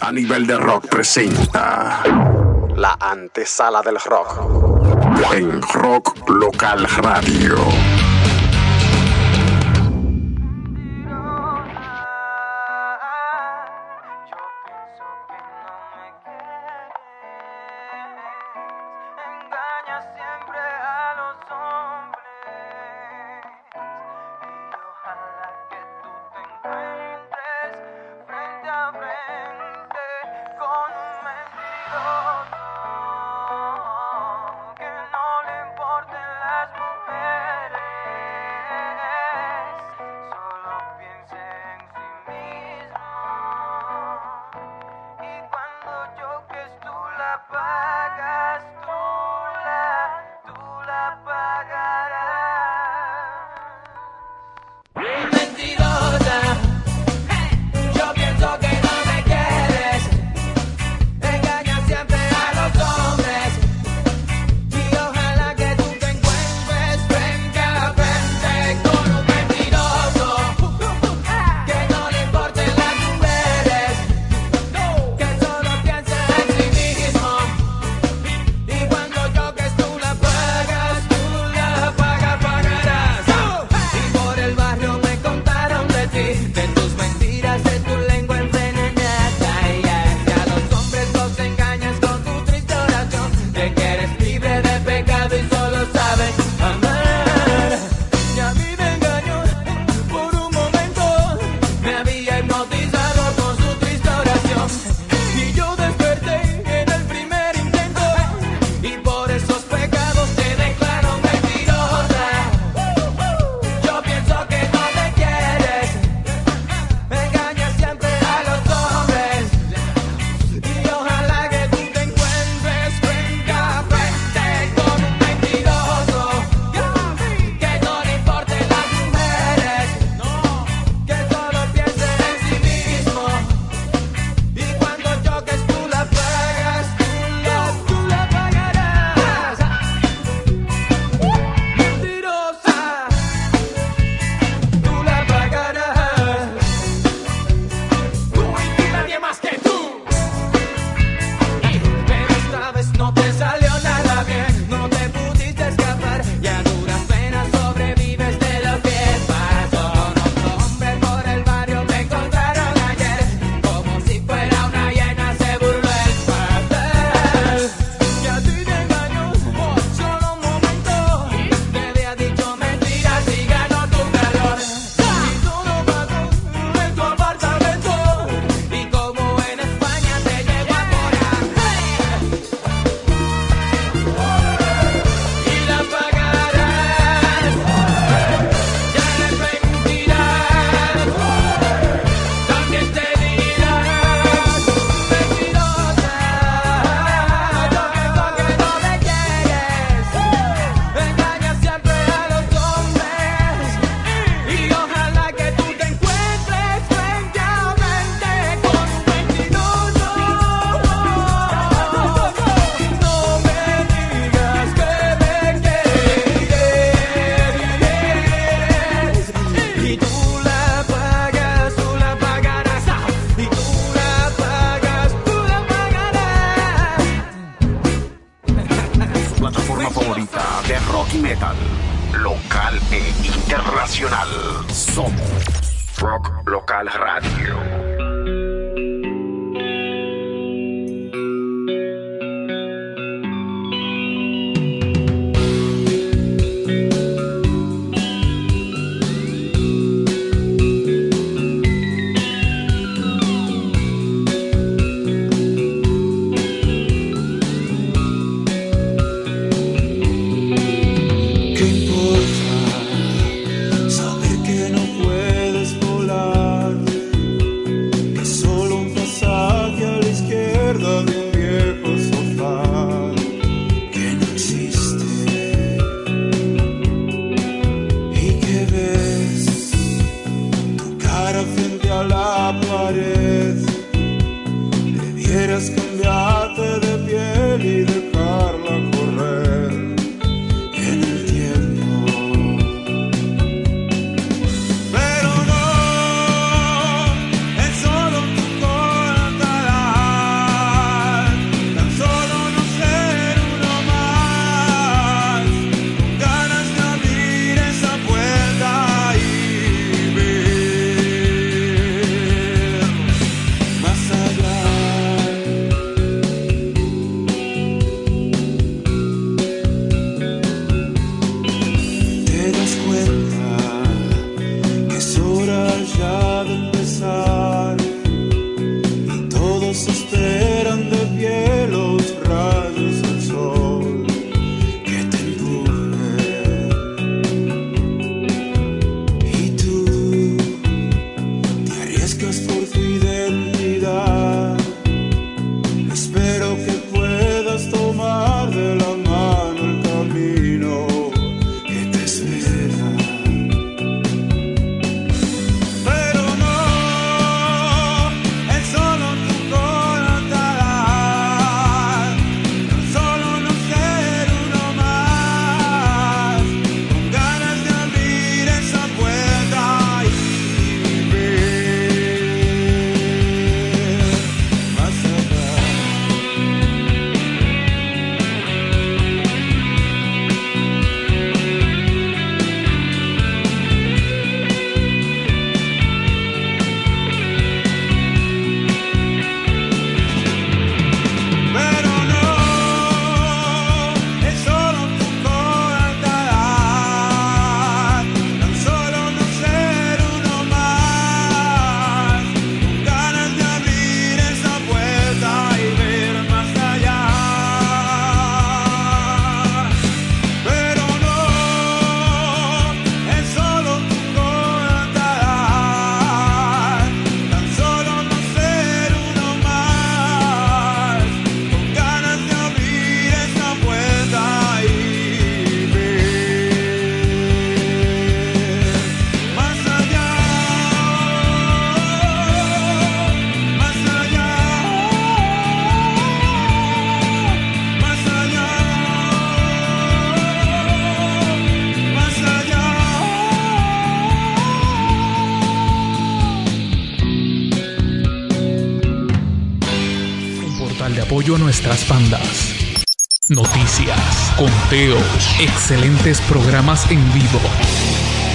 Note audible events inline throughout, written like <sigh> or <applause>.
A nivel de rock presenta la antesala del rock en Rock Local Radio. Las bandas. Noticias, conteos, excelentes programas en vivo,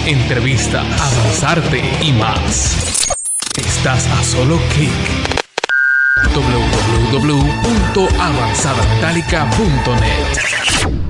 entrevistas, avanzarte y más. Estás a solo clic www.avanzadametálica.net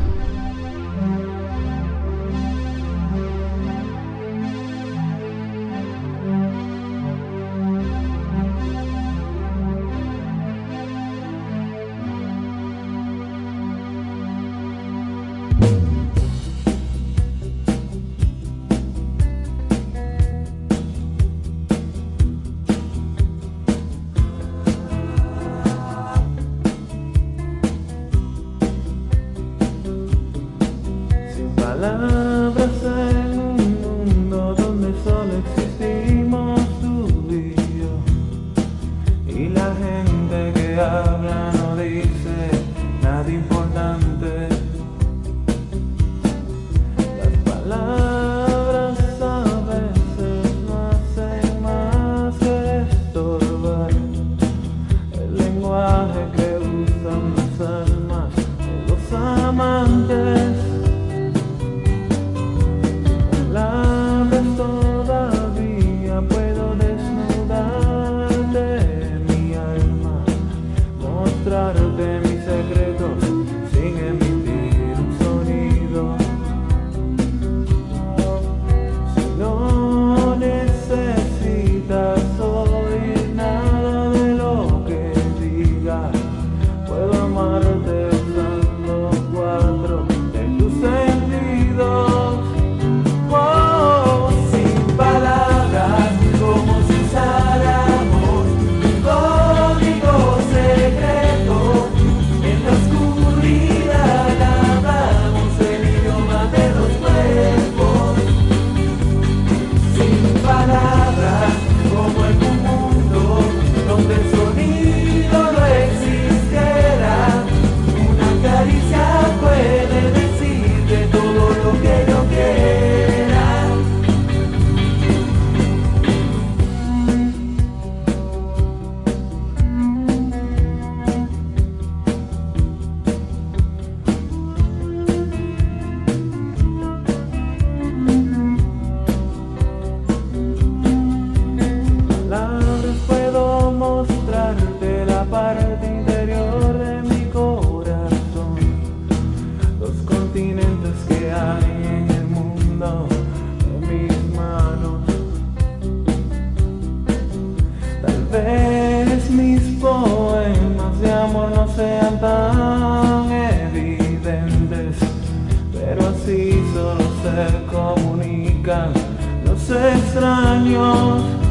extraños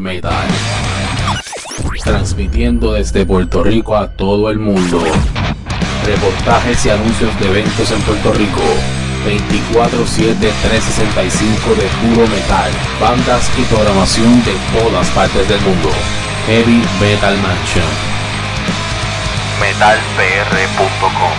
metal. Transmitiendo desde Puerto Rico a todo el mundo. Reportajes y anuncios de eventos en Puerto Rico. 24-7-365 de puro metal. Bandas y programación de todas partes del mundo. Heavy Metal Mansion. MetalPR.com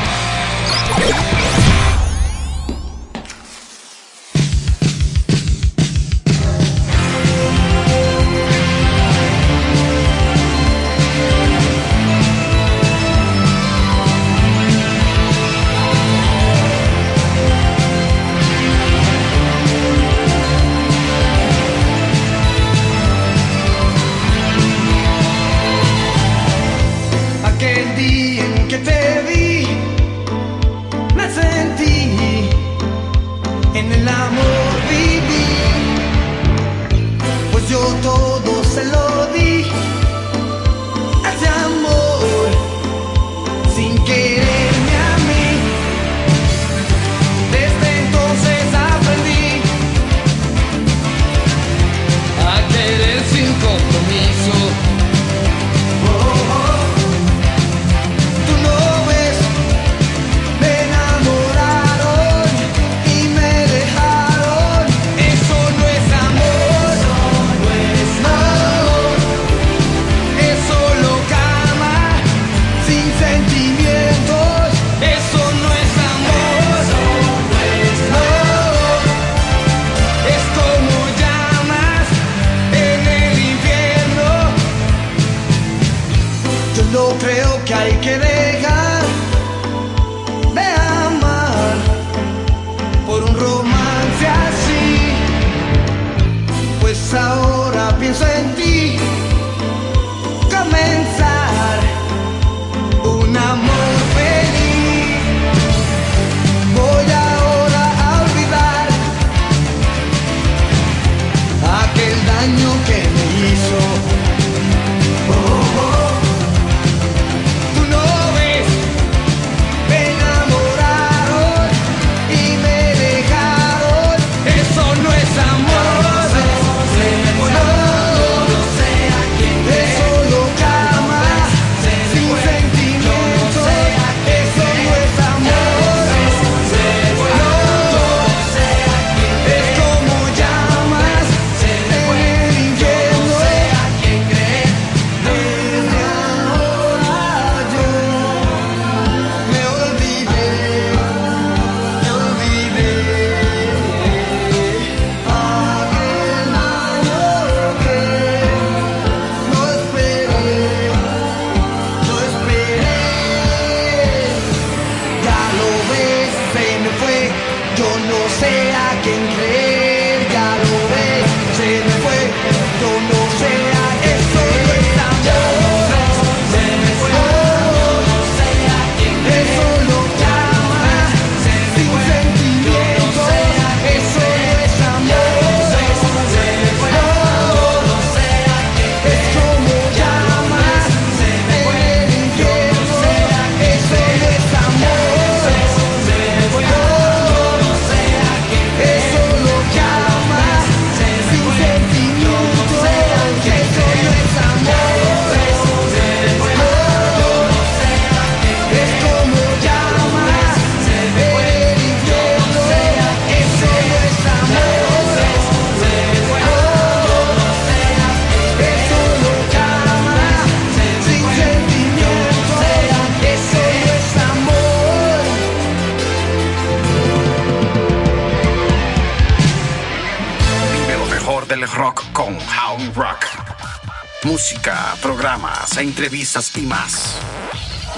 entrevistas y más.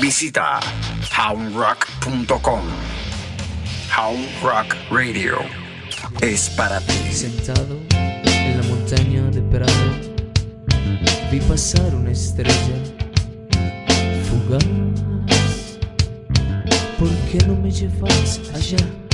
Visita houndrock.com. Hound Radio es para ti. Sentado en la montaña de Prado, vi pasar una estrella fugaz. ¿Por qué no me llevas allá?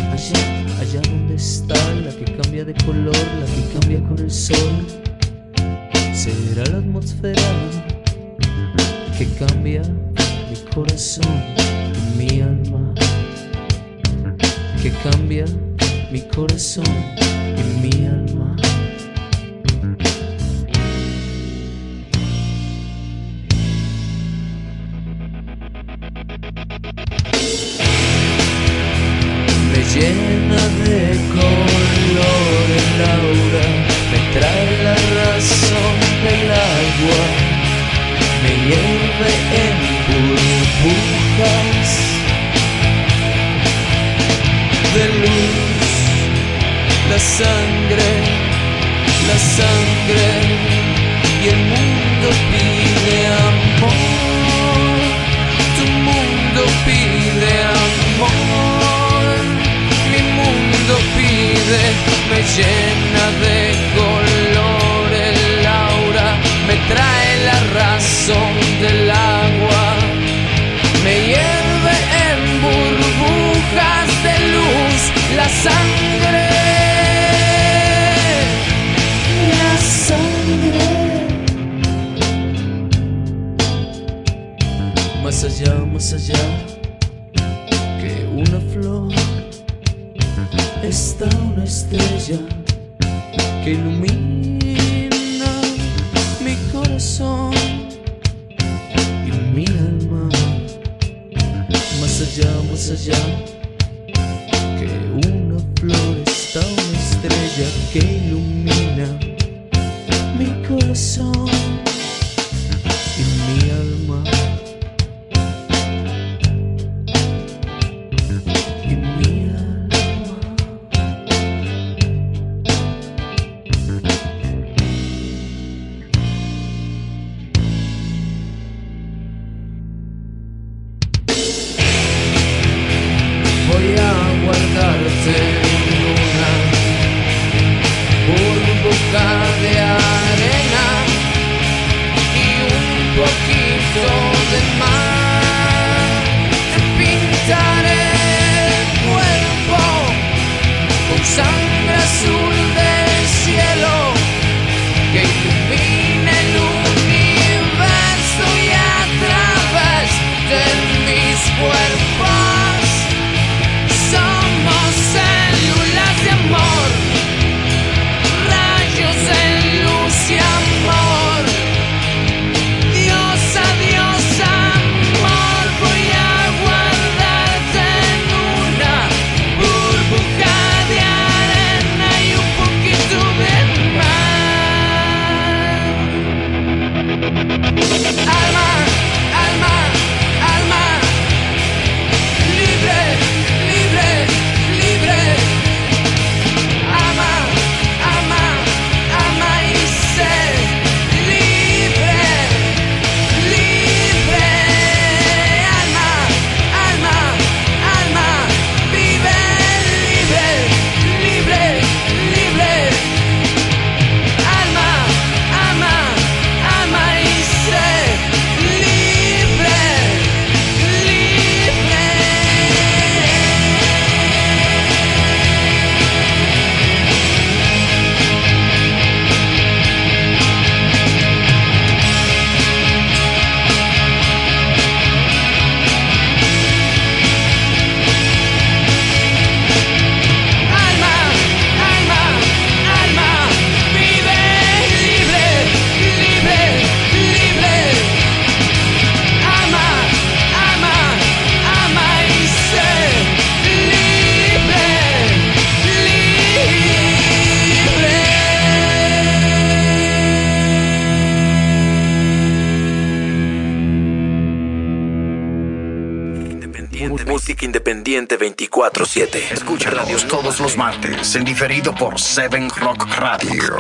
Escucha radios todos los martes en diferido por Seven Rock Radio.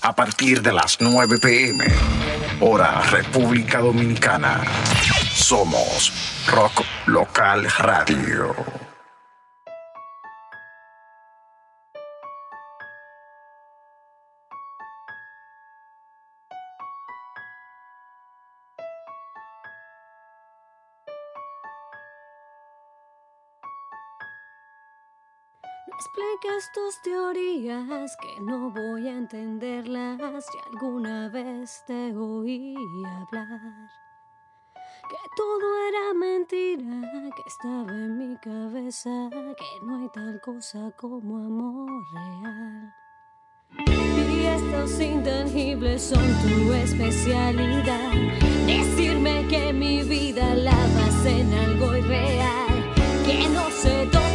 A partir de las 9 pm, hora República Dominicana. Somos Rock Local Radio. todas teorías que no voy a entenderlas si alguna vez te oí hablar. Que todo era mentira, que estaba en mi cabeza, que no hay tal cosa como amor real. Y estos intangibles son tu especialidad. Decirme que mi vida la vas en algo irreal, que no sé dónde.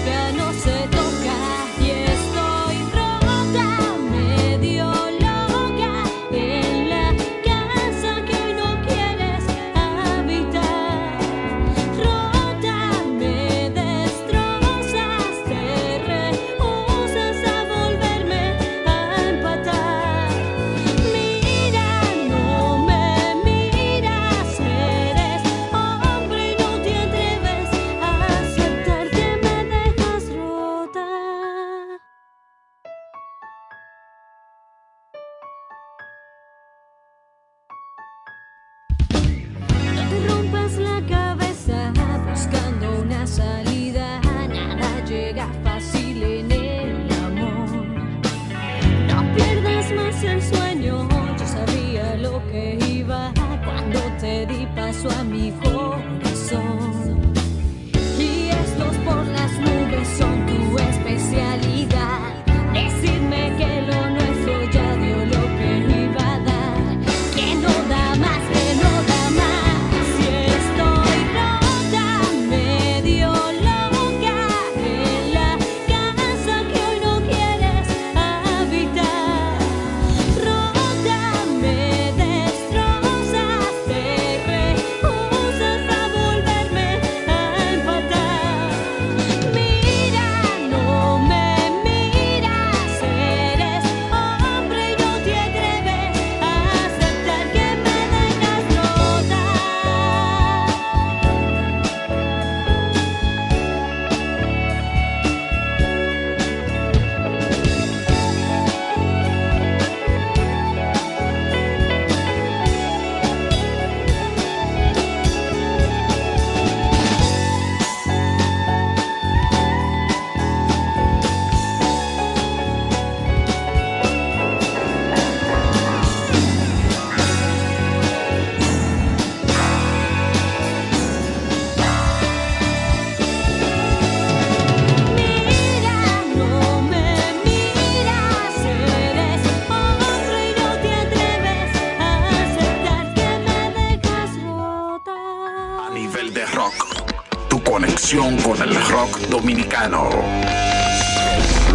Conexión con el rock dominicano.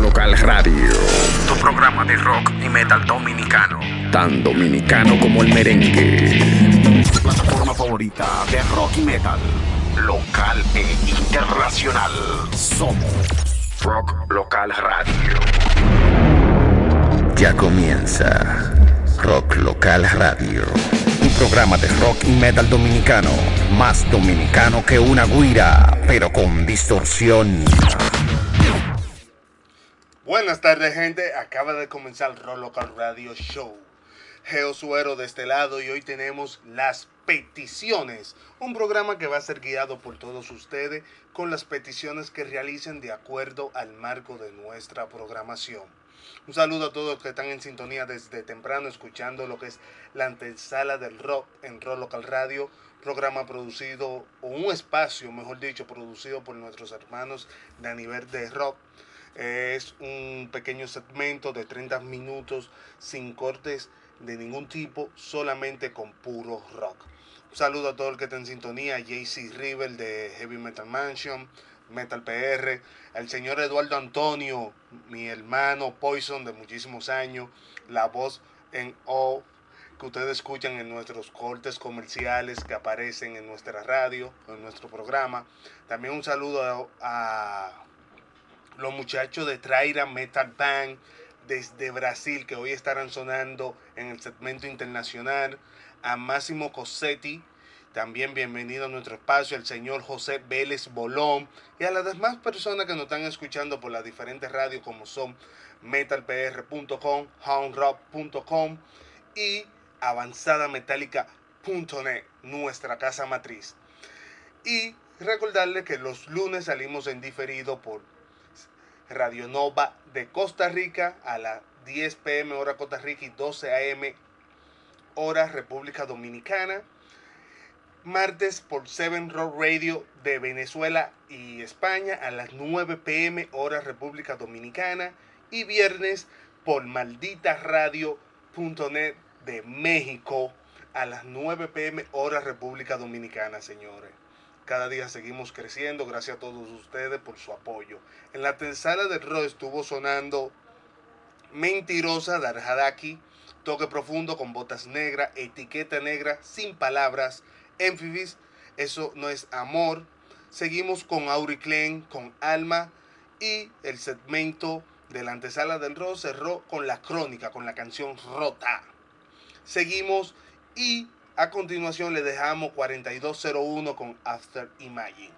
Local Radio, tu programa de rock y metal dominicano. Tan dominicano como el merengue. Tu plataforma favorita de rock y metal. Local e internacional. Somos Rock Local Radio. Ya comienza Rock Local Radio. Un programa de rock y metal dominicano. Más dominicano que una guira, pero con distorsión. Buenas tardes, gente. Acaba de comenzar Local Radio Show. Geo Suero de este lado y hoy tenemos las peticiones. Un programa que va a ser guiado por todos ustedes con las peticiones que realicen de acuerdo al marco de nuestra programación. Un saludo a todos que están en sintonía desde temprano escuchando lo que es la antesala del rock en Rock Local Radio, programa producido, o un espacio, mejor dicho, producido por nuestros hermanos de a nivel de rock. Es un pequeño segmento de 30 minutos sin cortes de ningún tipo, solamente con puro rock. Un saludo a todo el que está en sintonía, JC River de Heavy Metal Mansion, Metal PR, el señor Eduardo Antonio, mi hermano Poison de muchísimos años, la voz en off que ustedes escuchan en nuestros cortes comerciales que aparecen en nuestra radio, en nuestro programa. También un saludo a, los muchachos de Traira Metal Band desde Brasil que hoy estarán sonando en el segmento internacional, a Máximo Cosetti, también bienvenido a nuestro espacio, el señor José Vélez Bolón y a las demás personas que nos están escuchando por las diferentes radios como son metalpr.com, houndrock.com y avanzadametálica.net, nuestra casa matriz. Y recordarles que los lunes salimos en diferido por Radio Nova de Costa Rica a las 10 pm hora Costa Rica y 12 am hora República Dominicana. Martes por Seven Rock Radio de Venezuela y España a las 9 pm hora República Dominicana. Y viernes por malditaradio.net de México a las 9 pm hora República Dominicana, señores. Cada día seguimos creciendo, gracias a todos ustedes por su apoyo. En la tercera del rock estuvo sonando Mentirosa de Arjadaki, Toque Profundo con Botas Negras, Etiqueta Negra, Sin Palabras, Amphibis, Eso No Es Amor. Seguimos con Auriclen, con Alma y el segmento de la antesala del rock cerró con la crónica, con la canción Rota. Seguimos y a continuación le dejamos 4201 con After Imagine.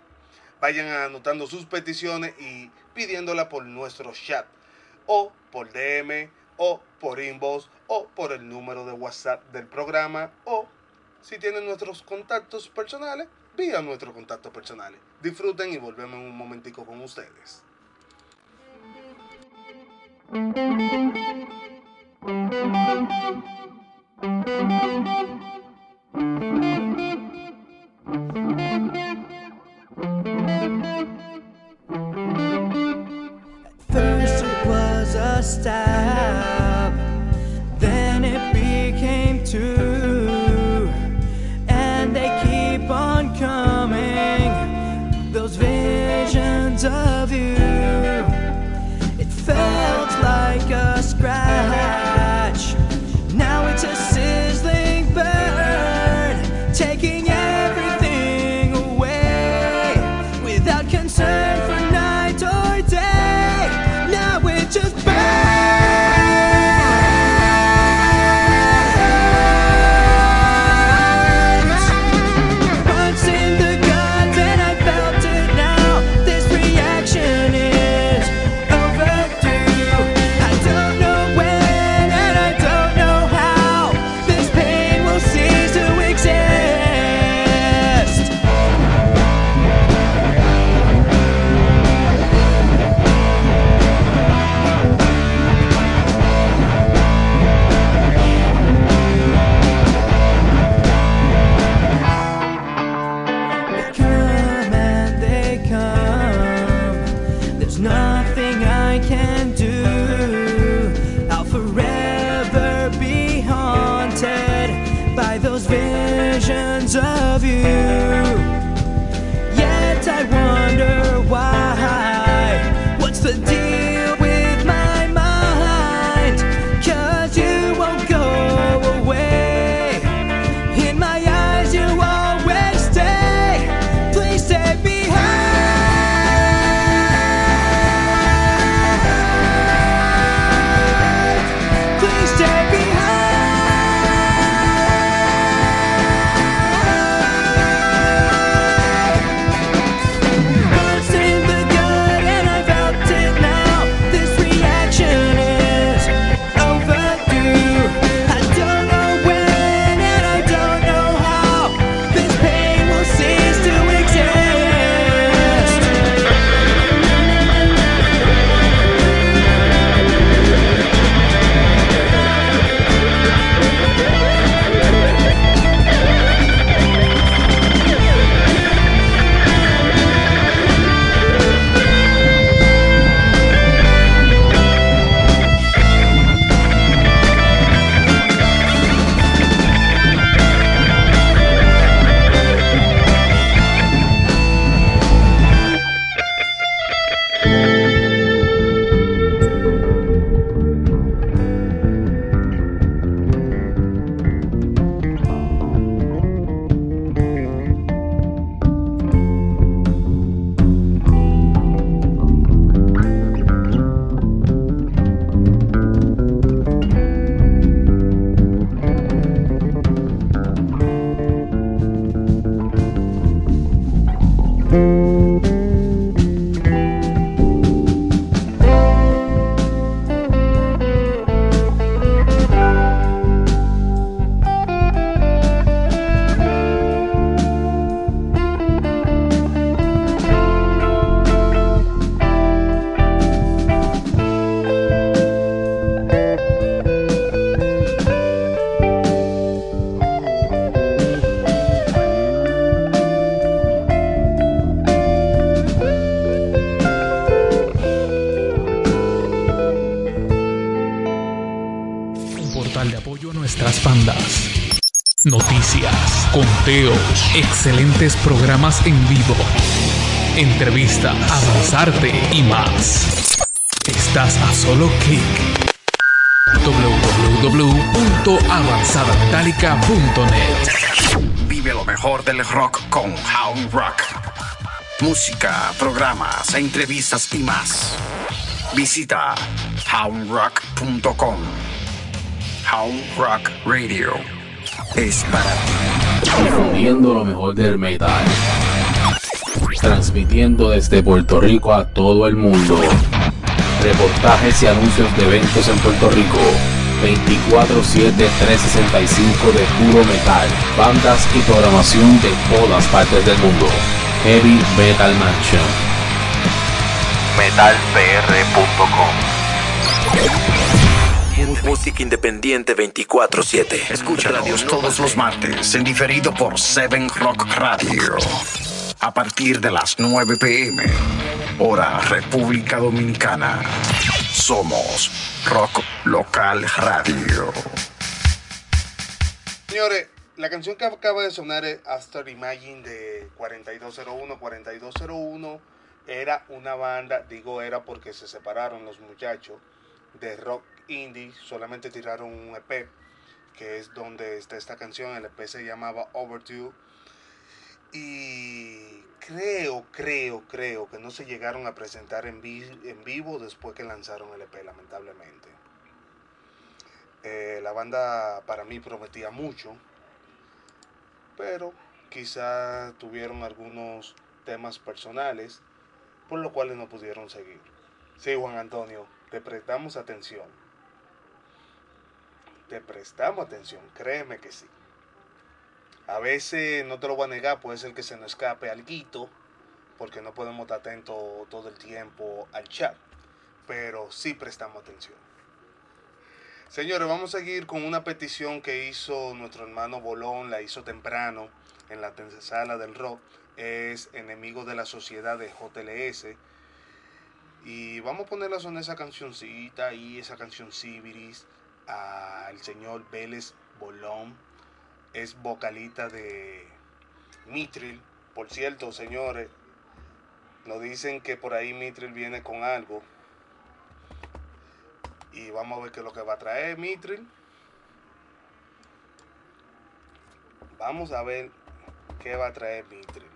Vayan anotando sus peticiones y pidiéndola por nuestro chat o por DM o por inbox o por el número de WhatsApp del programa o si tienen nuestros contactos personales, vía nuestros contactos personales. Disfruten y volvemos en un momentico con ustedes. First was a stab, programas en vivo, entrevistas, avanzarte y más. Estás a solo clic. www.avanzadametallica.net Vive lo mejor del rock con Hound Rock. Música, programas, entrevistas y más. Visita houndrock.com. Hound Rock Radio es para ti. Difundiendo lo mejor del metal. Transmitiendo desde Puerto Rico a todo el mundo. Reportajes y anuncios de eventos en Puerto Rico. 24-7-365 de puro metal. Bandas y programación de todas partes del mundo. Heavy Metal Mansion. metalpr.com Música independiente 24-7. Escucha radios todos los martes en diferido por Seven Rock Radio. A partir de las 9 pm, hora República Dominicana. Somos Rock Local Radio. Señores, la canción que acaba de sonar es After Imagine de 4201. 4201 era una banda, digo era porque se separaron los muchachos de rock indie, solamente tiraron un EP, que es donde está esta canción. El EP se llamaba Overdue. Y creo, creo, creo que no se llegaron a presentar en, en vivo después que lanzaron el EP, lamentablemente. Eh, la banda para mí prometía mucho, pero quizá tuvieron algunos temas personales por los cuales no pudieron seguir. Sí, Juan Antonio, te prestamos atención. Te prestamos atención, créeme que sí. A veces, no te lo voy a negar, puede ser que se nos escape algo, porque no podemos estar atentos todo el tiempo al chat, pero sí prestamos atención. Señores, vamos a seguir con una petición que hizo nuestro hermano Bolón, la hizo temprano en la sala del rock. Es enemigo de la sociedad de JLS. Y vamos a ponerla son esa cancioncita y esa canción Sibiris al señor Vélez Bolón. Es vocalista de Mitril. Por cierto, señores, nos dicen que por ahí Mitril viene con algo. Y vamos a ver qué es lo que va a traer Mitril. Vamos a ver qué va a traer Mitril.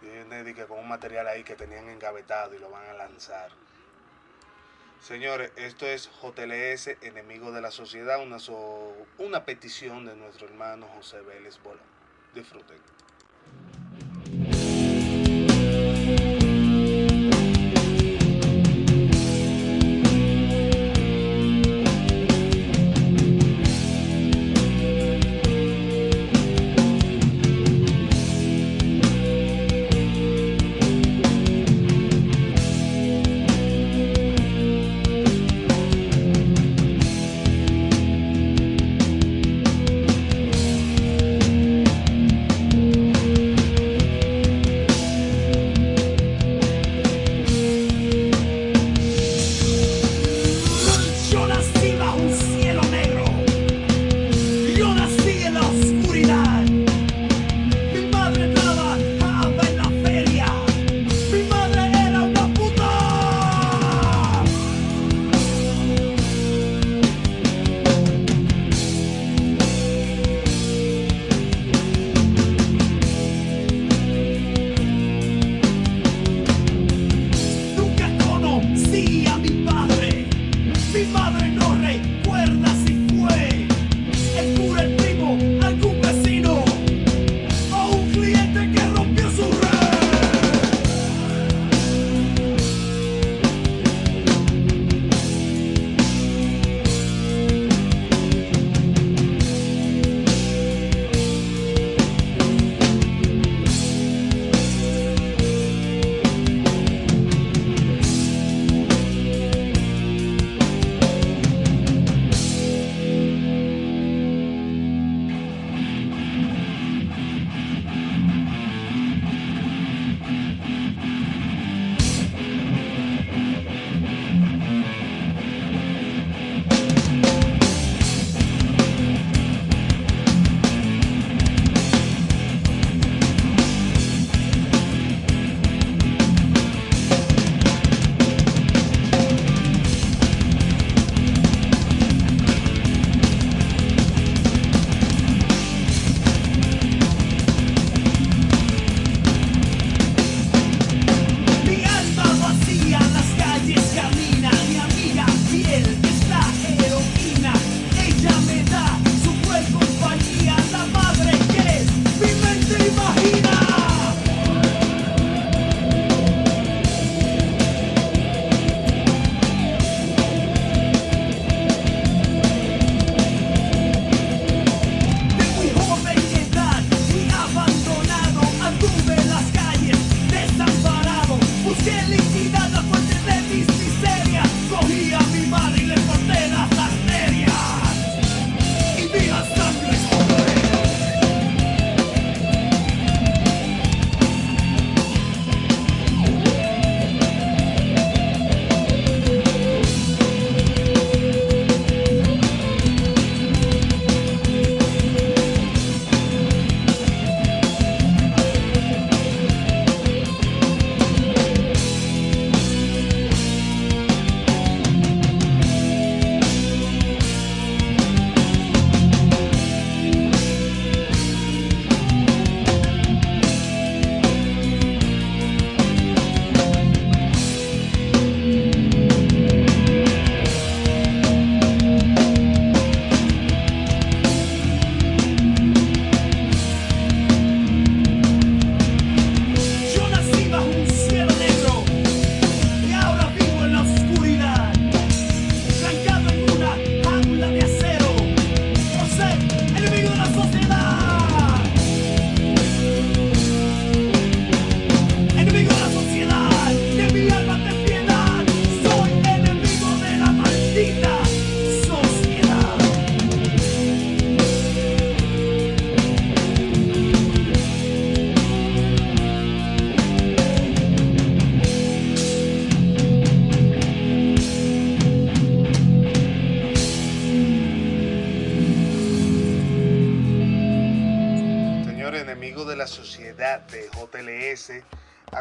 Viene que con un material ahí que tenían engavetado y lo van a lanzar. Señores, esto es JLS, enemigo de la sociedad, una, so- una petición de nuestro hermano José Vélez Bolón. Disfruten.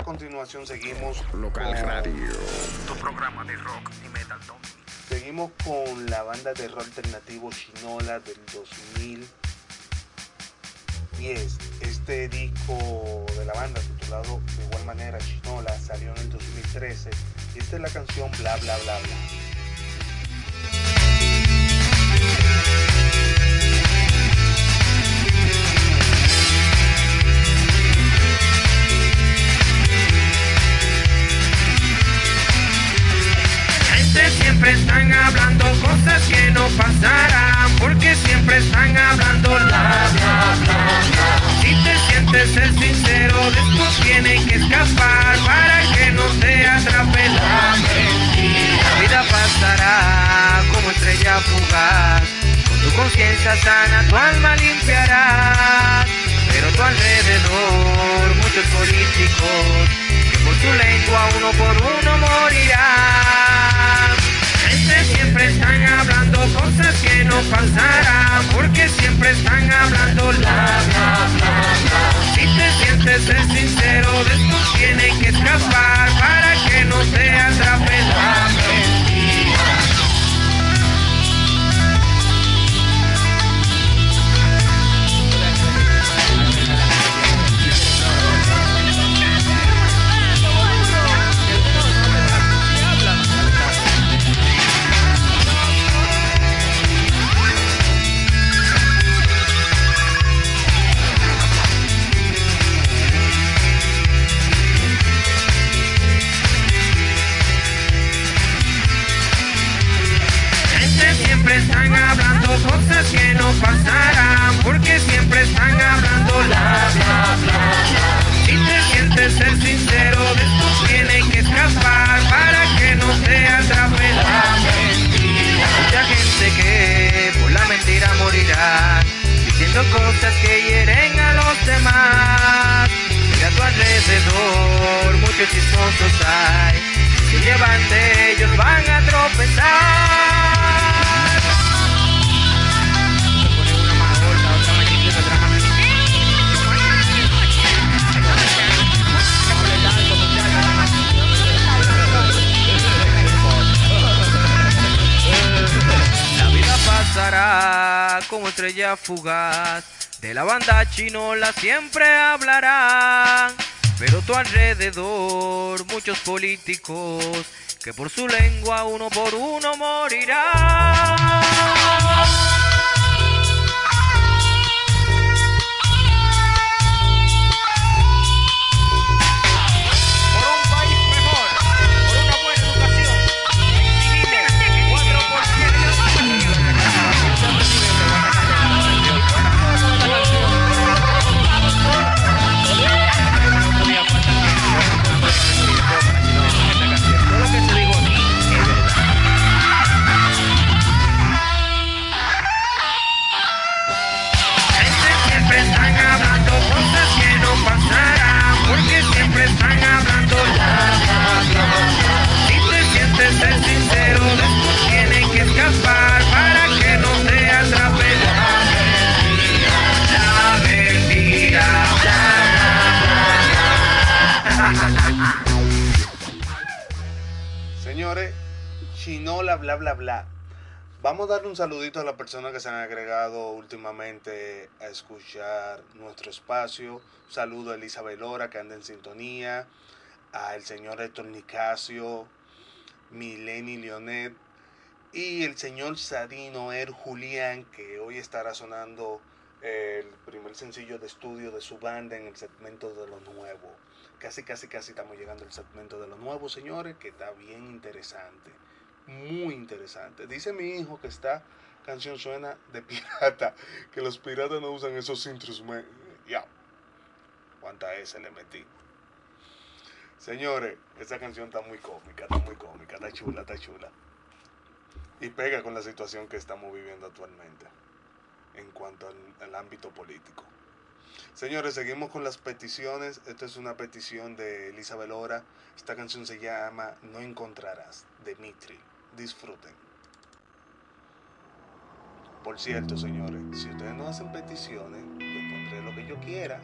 Continuación seguimos Local con- Radio. Tu programa de rock y metal donkey. Seguimos con la banda de rock alternativo Chinola del 2010. Este disco de la banda titulado de igual manera Chinola salió en el 2013 y esta es la canción Bla Bla Bla Bla. Conciencia sana tu alma limpiarás. Pero tu alrededor muchos políticos que por tu lengua uno por uno morirán. Gente siempre están hablando cosas que no pasarán, porque siempre están hablando la bla bla. Si te sientes sincero, de esto tienen que escapar para que no te atrape la chismosos hay, que llevan de ellos van a tropezar. La vida pasará como estrella fugaz. De la banda chinola siempre hablarán. Pero tu alrededor muchos políticos que por su lengua uno por uno morirán. Chinola, bla, bla, bla. Vamos a darle un saludito a las personas que se han agregado últimamente a escuchar nuestro espacio. Un saludo a Elizabeth Lora, que anda en sintonía. A el señor Héctor Nicasio, Mileni Leonet. Y el señor Sadino Er Julián, que hoy estará sonando el primer sencillo de estudio de su banda en el segmento de lo nuevo. Casi, casi, casi estamos llegando al segmento de lo nuevo, señores, que está bien interesante. Muy interesante. Dice mi hijo que esta canción suena de <laughs> pirata, que los piratas no usan esos intros. Ya. ¿Cuánta S le metí? Señores, esta canción está muy cómica, está muy cómica, está chula, está chula. Y pega con la situación que estamos viviendo actualmente en cuanto al, ámbito político. Señores, seguimos con las peticiones. Esta es una petición de Elizabeth Lora. Esta canción se llama No encontrarás, de Mitri disfruten. Por cierto, señores, si ustedes no hacen peticiones, yo pondré lo que yo quiera.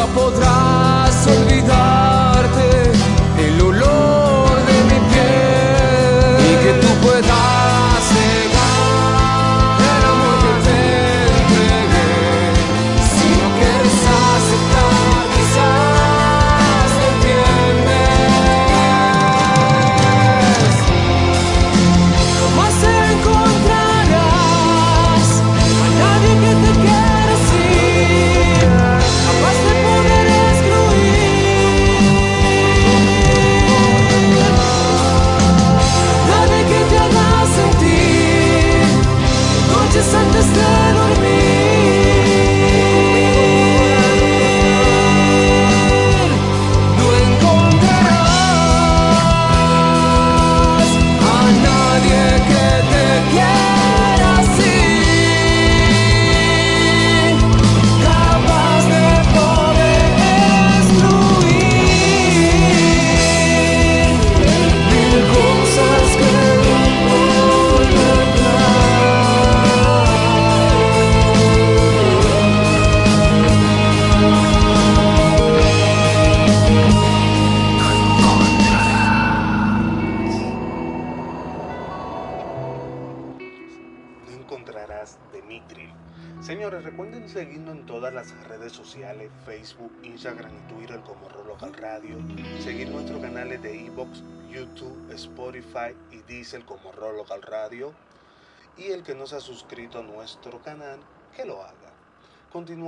nunca poderá.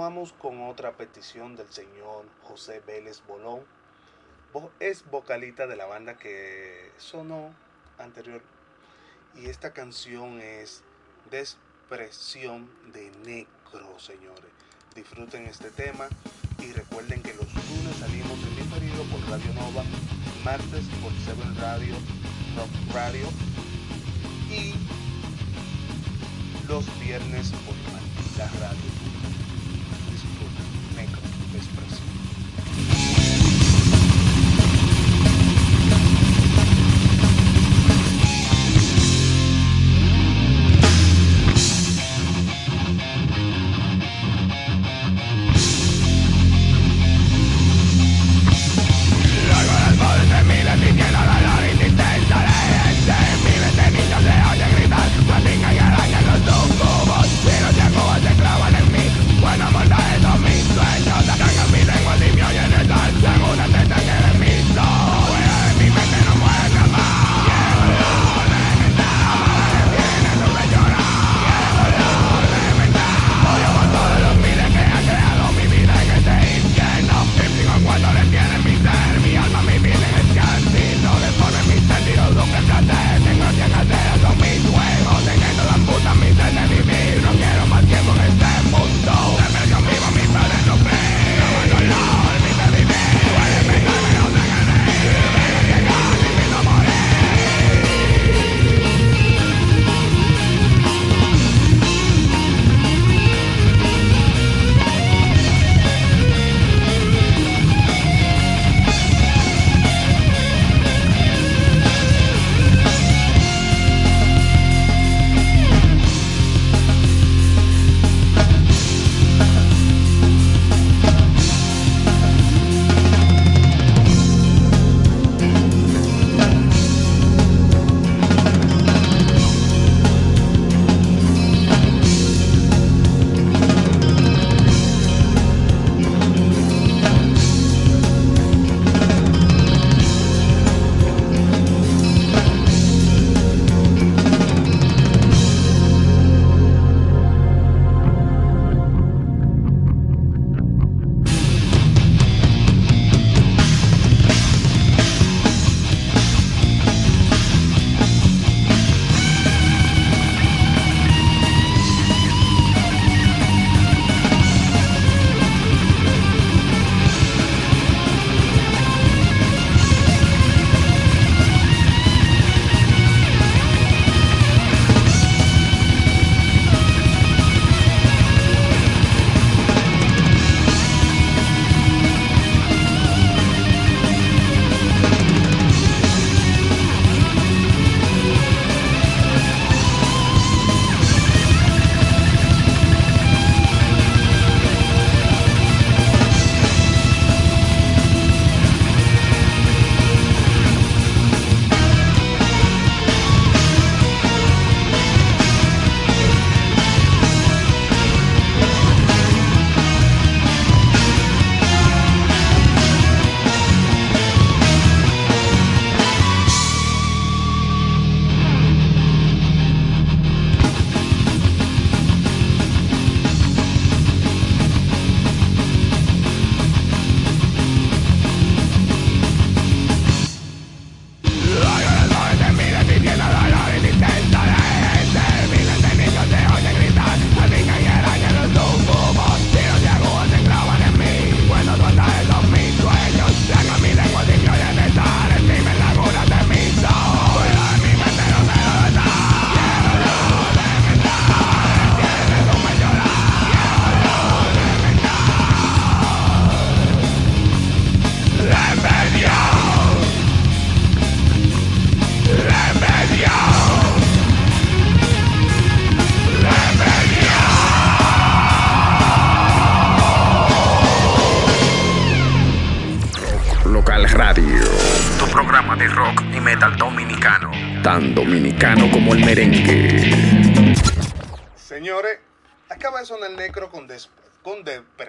Continuamos con otra petición del señor José Vélez Bolón. Es vocalista de la banda que sonó anterior. Y esta canción es Despresión de Necro, señores. Disfruten este tema y recuerden que los lunes salimos en diferido por Radio Nova, martes por Seven Radio, Rock Radio y los viernes por la Radio. Thank you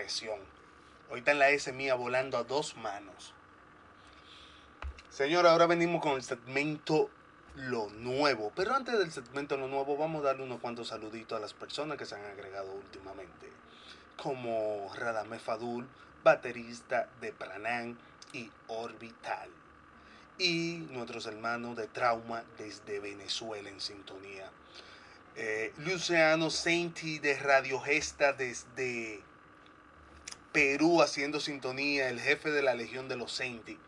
con depresión. Ahorita en la S mía volando a dos manos. Señores, ahora venimos con el segmento Lo Nuevo. Pero antes del segmento Lo Nuevo, vamos a darle unos cuantos saluditos a las personas que se han agregado últimamente. Como Radamé Fadul, baterista de Pranán y Orbital. Y nuestros hermanos de Trauma desde Venezuela en sintonía. Eh, Luciano Senti de Radio Gesta desde Perú haciendo sintonía, el jefe de la Legión de los Senti.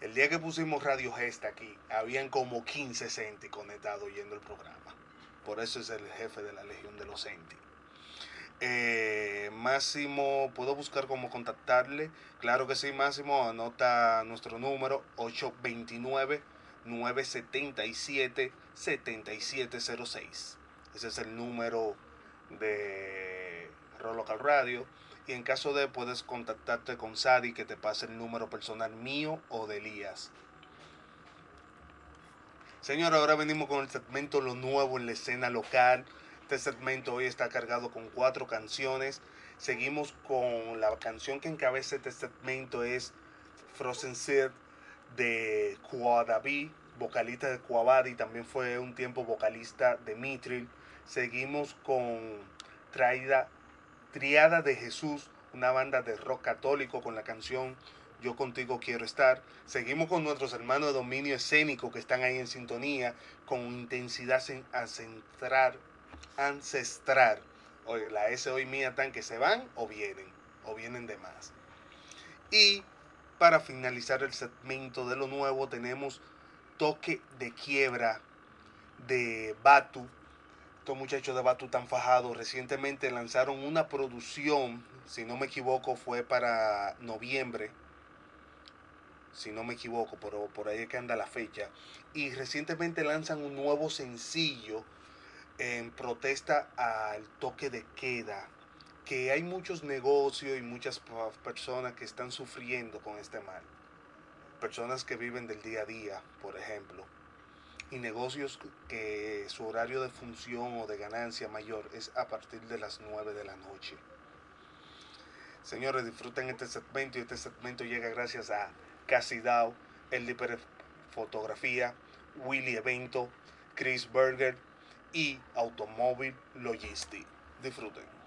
El día que pusimos Radio Gesta aquí, habían como 15 Senti conectados oyendo el programa. Por eso es el jefe de la Legión de los Senti. Eh, Máximo, ¿puedo buscar cómo contactarle? Claro que sí, Máximo, anota nuestro número 829-977-7706. Ese es el número de Roll Local Radio. Y en caso de, puedes contactarte con Sadi que te pase el número personal mío o de Elías. Señor, ahora venimos con el segmento Lo Nuevo en la escena local. Este segmento hoy está cargado con cuatro canciones. Seguimos con la canción que encabeza este segmento es Frozen Seed de Kuadabi, vocalista de Kuabadi, también fue un tiempo vocalista de Mitril. Seguimos con Traida, Triada de Jesús, una banda de rock católico con la canción Yo contigo quiero estar. Seguimos con nuestros hermanos de dominio escénico que están ahí en sintonía con intensidad ancestral, ancestral. Oye, la S hoy mía tan que se van o vienen, o vienen de más. Y para finalizar el segmento de lo nuevo tenemos Toque de Quiebra de Batu. Estos muchachos de Batu tan fajados recientemente lanzaron una producción, si no me equivoco fue para noviembre, si no me equivoco, pero por ahí es que anda la fecha. Y recientemente lanzan un nuevo sencillo en protesta al toque de queda, que hay muchos negocios y muchas personas que están sufriendo con este mal. Personas que viven del día a día, por ejemplo. Y negocios que su horario de función o de ganancia mayor es a partir de las 9 de la noche. Señores, disfruten este segmento y este segmento llega gracias a Casidao, El Liper Fotografía, Willy Evento, Chris Berger y Automóvil Logistic. Disfruten.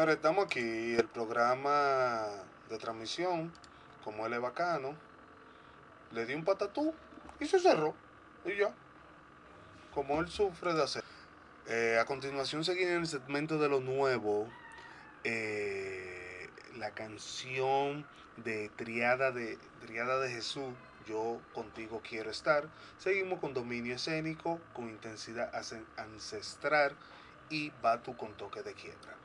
señores, estamos aquí. El programa de transmisión, como él es bacano, le di un patatú y se cerró. Y ya. Como él sufre de hacer. Eh, a continuación seguimos en el segmento de lo nuevo. Eh, la canción de Triada de, Triada de Jesús. Yo contigo quiero estar. Seguimos con dominio escénico, con intensidad ancestral y Batu con toque de quiebra.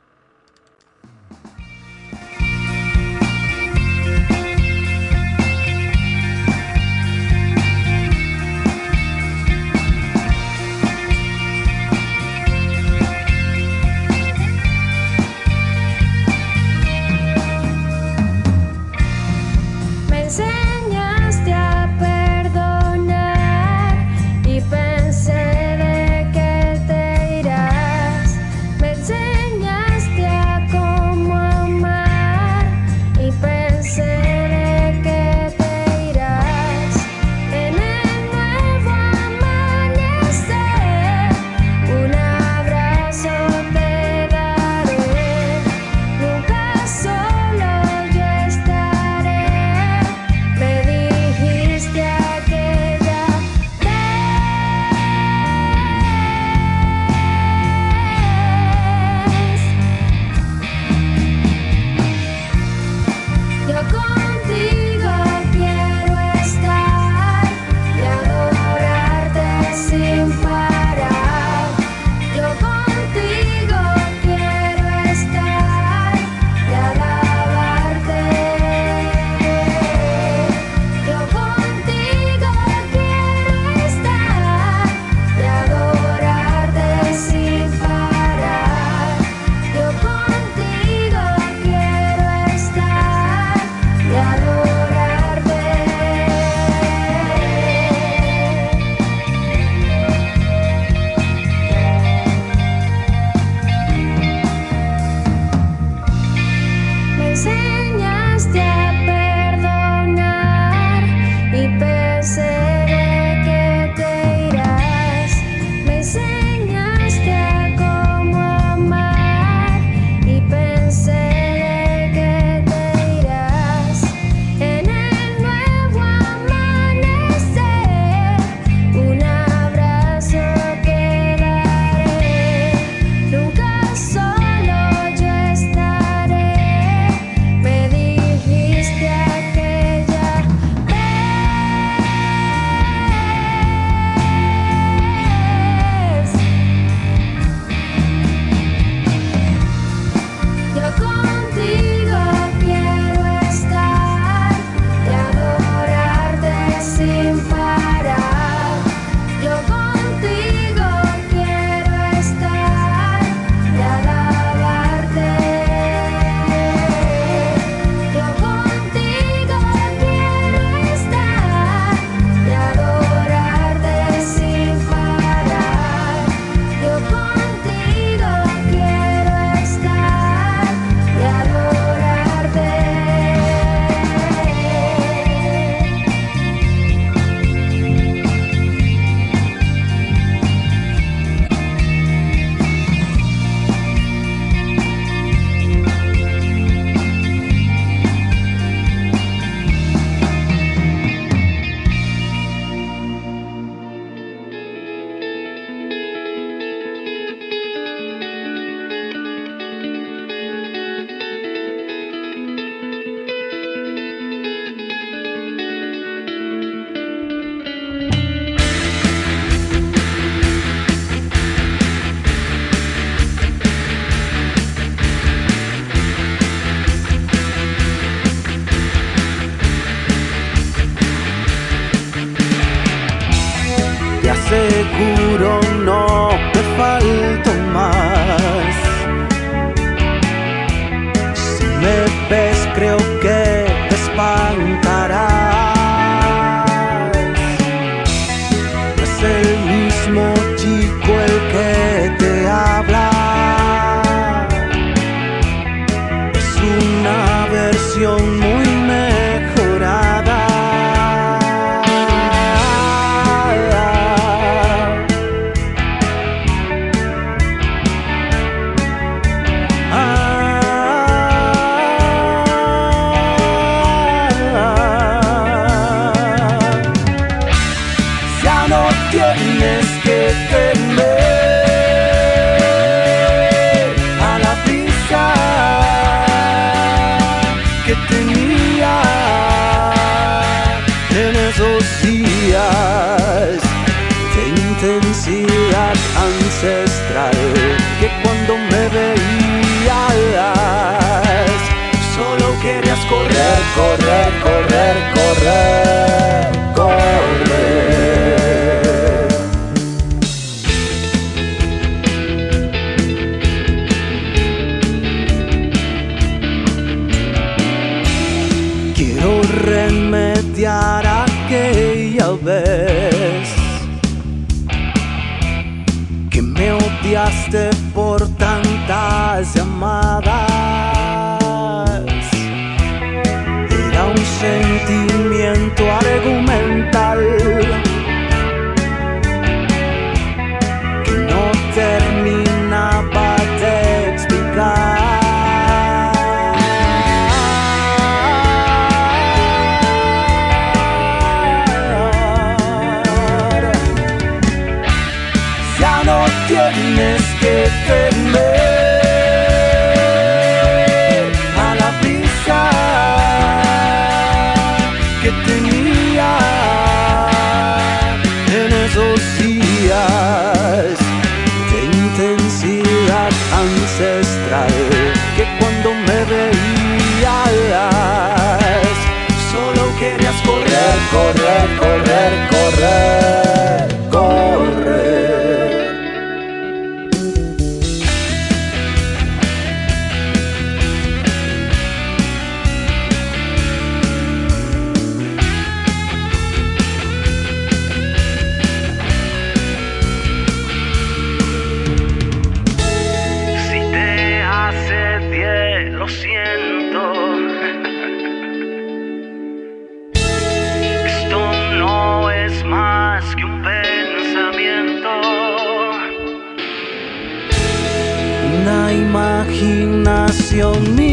lo siento. Esto no es más que un pensamiento. Una imaginación mía.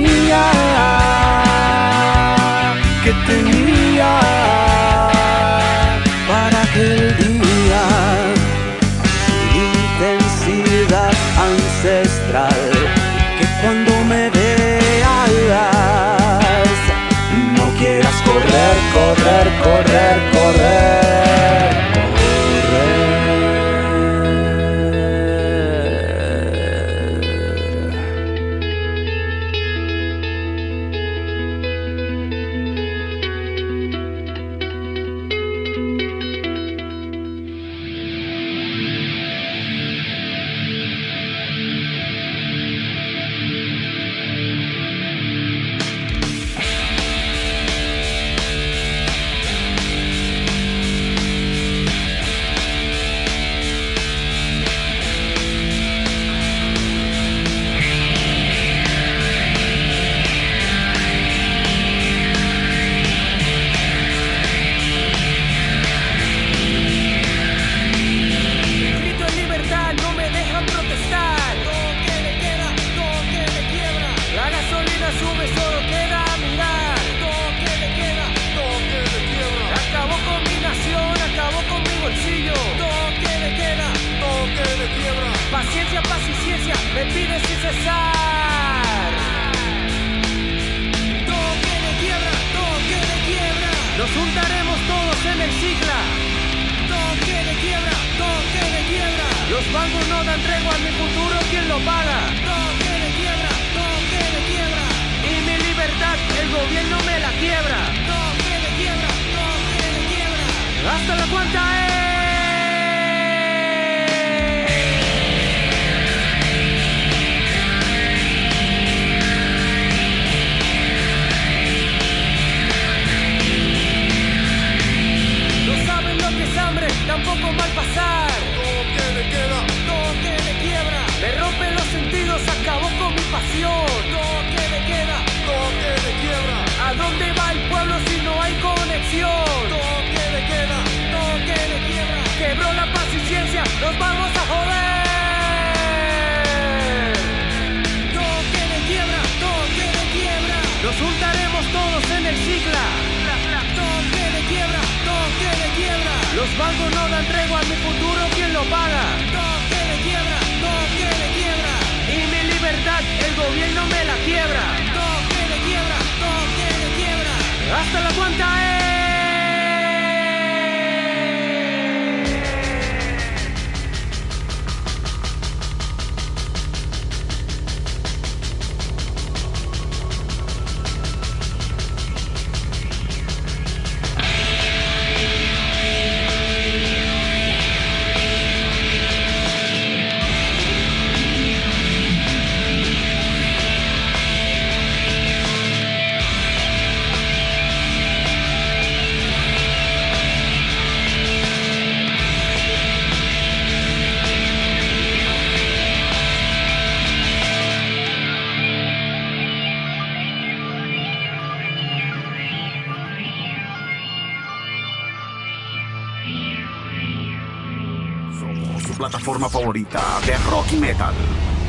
De rock y metal,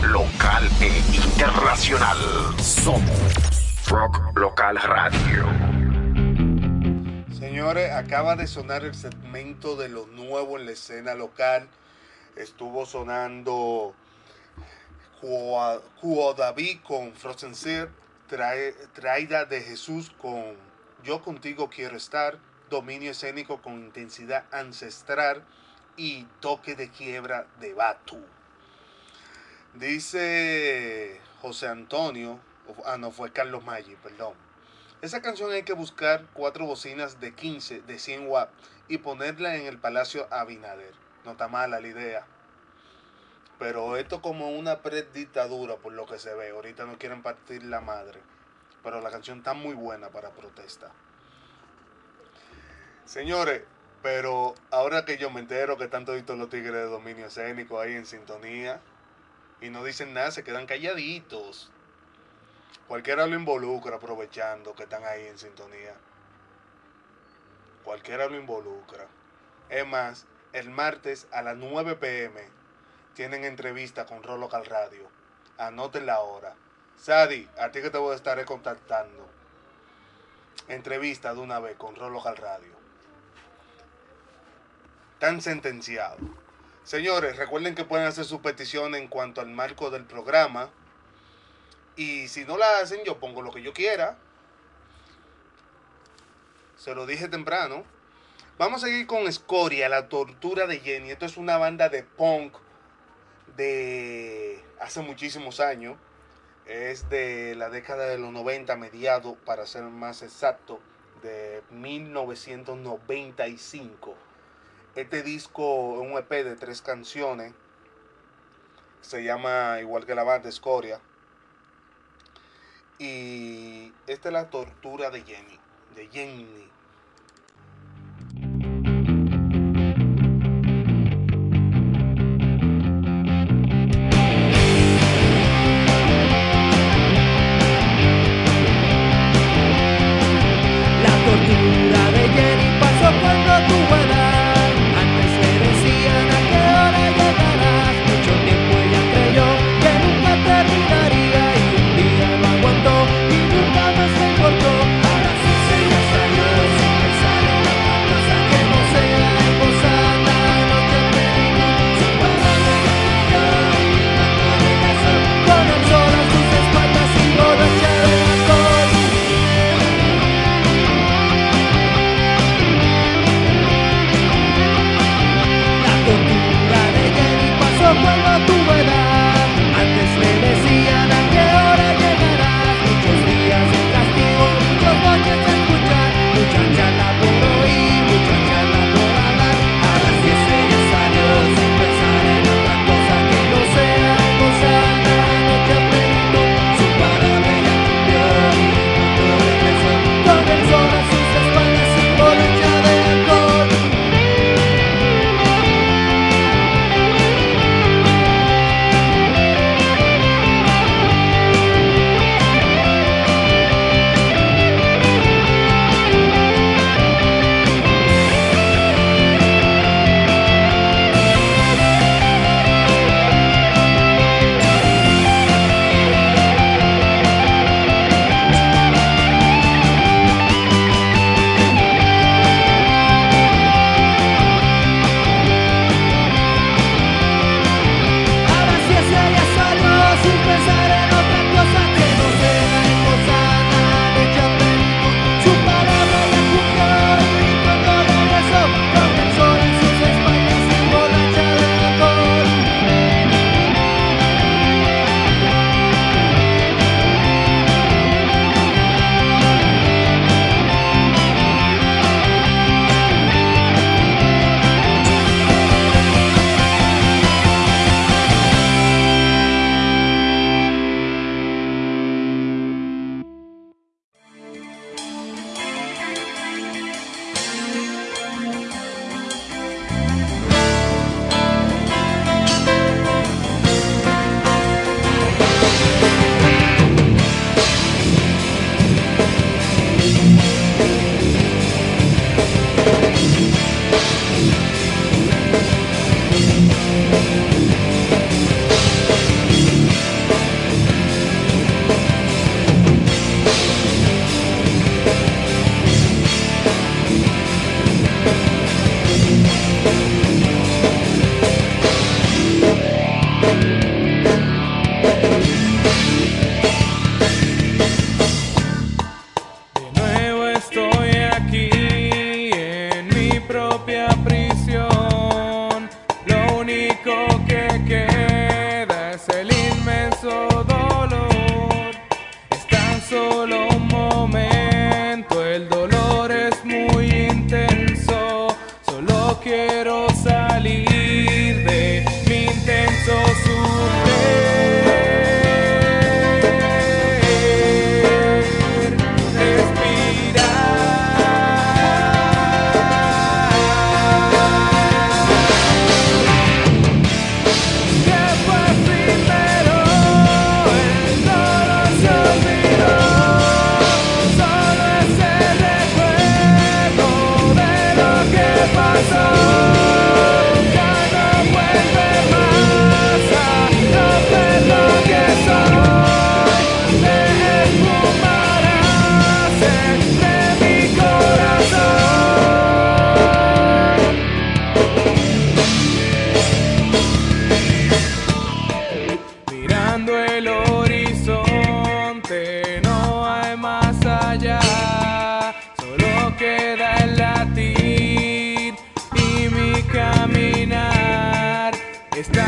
local e internacional. Somos Rock Local Radio. Señores, acaba de sonar el segmento de lo nuevo en la escena local. Estuvo sonando Cuo con Frozen Seer, Traída de Jesús con Yo contigo quiero estar, Dominio escénico con intensidad ancestral y Toque de quiebra de Batu. Dice José Antonio, ah no, fue Carlos Maggi, perdón. Esa canción hay que buscar cuatro bocinas de 15, de 100 watts y ponerla en el Palacio Abinader. No está mala la idea. Pero esto como una predictadura por lo que se ve. Ahorita no quieren partir la madre. Pero la canción está muy buena para protesta. Señores, pero ahora que yo me entero que están toditos los tigres de dominio escénico ahí en sintonía y no dicen nada, se quedan calladitos. Cualquiera lo involucra aprovechando que están ahí en sintonía. Cualquiera lo involucra. Es más, el martes a las 9 pm tienen entrevista con Rolo Local Radio. Anoten la hora. Sadi, a ti que te voy a estar contactando. Entrevista de una vez con Rolo Local Radio. Tan sentenciado. Señores, recuerden que pueden hacer su petición en cuanto al marco del programa. Y si no la hacen, yo pongo lo que yo quiera. Se lo dije temprano. Vamos a seguir con Escoria, la tortura de Jenny. Esto es una banda de punk de hace muchísimos años. Es de la década de los 90, mediado, para ser más exacto, de 1995. Este disco es un EP de tres canciones. Se llama igual que la banda Escoria. Y esta es la tortura de Jenny. De Jenny.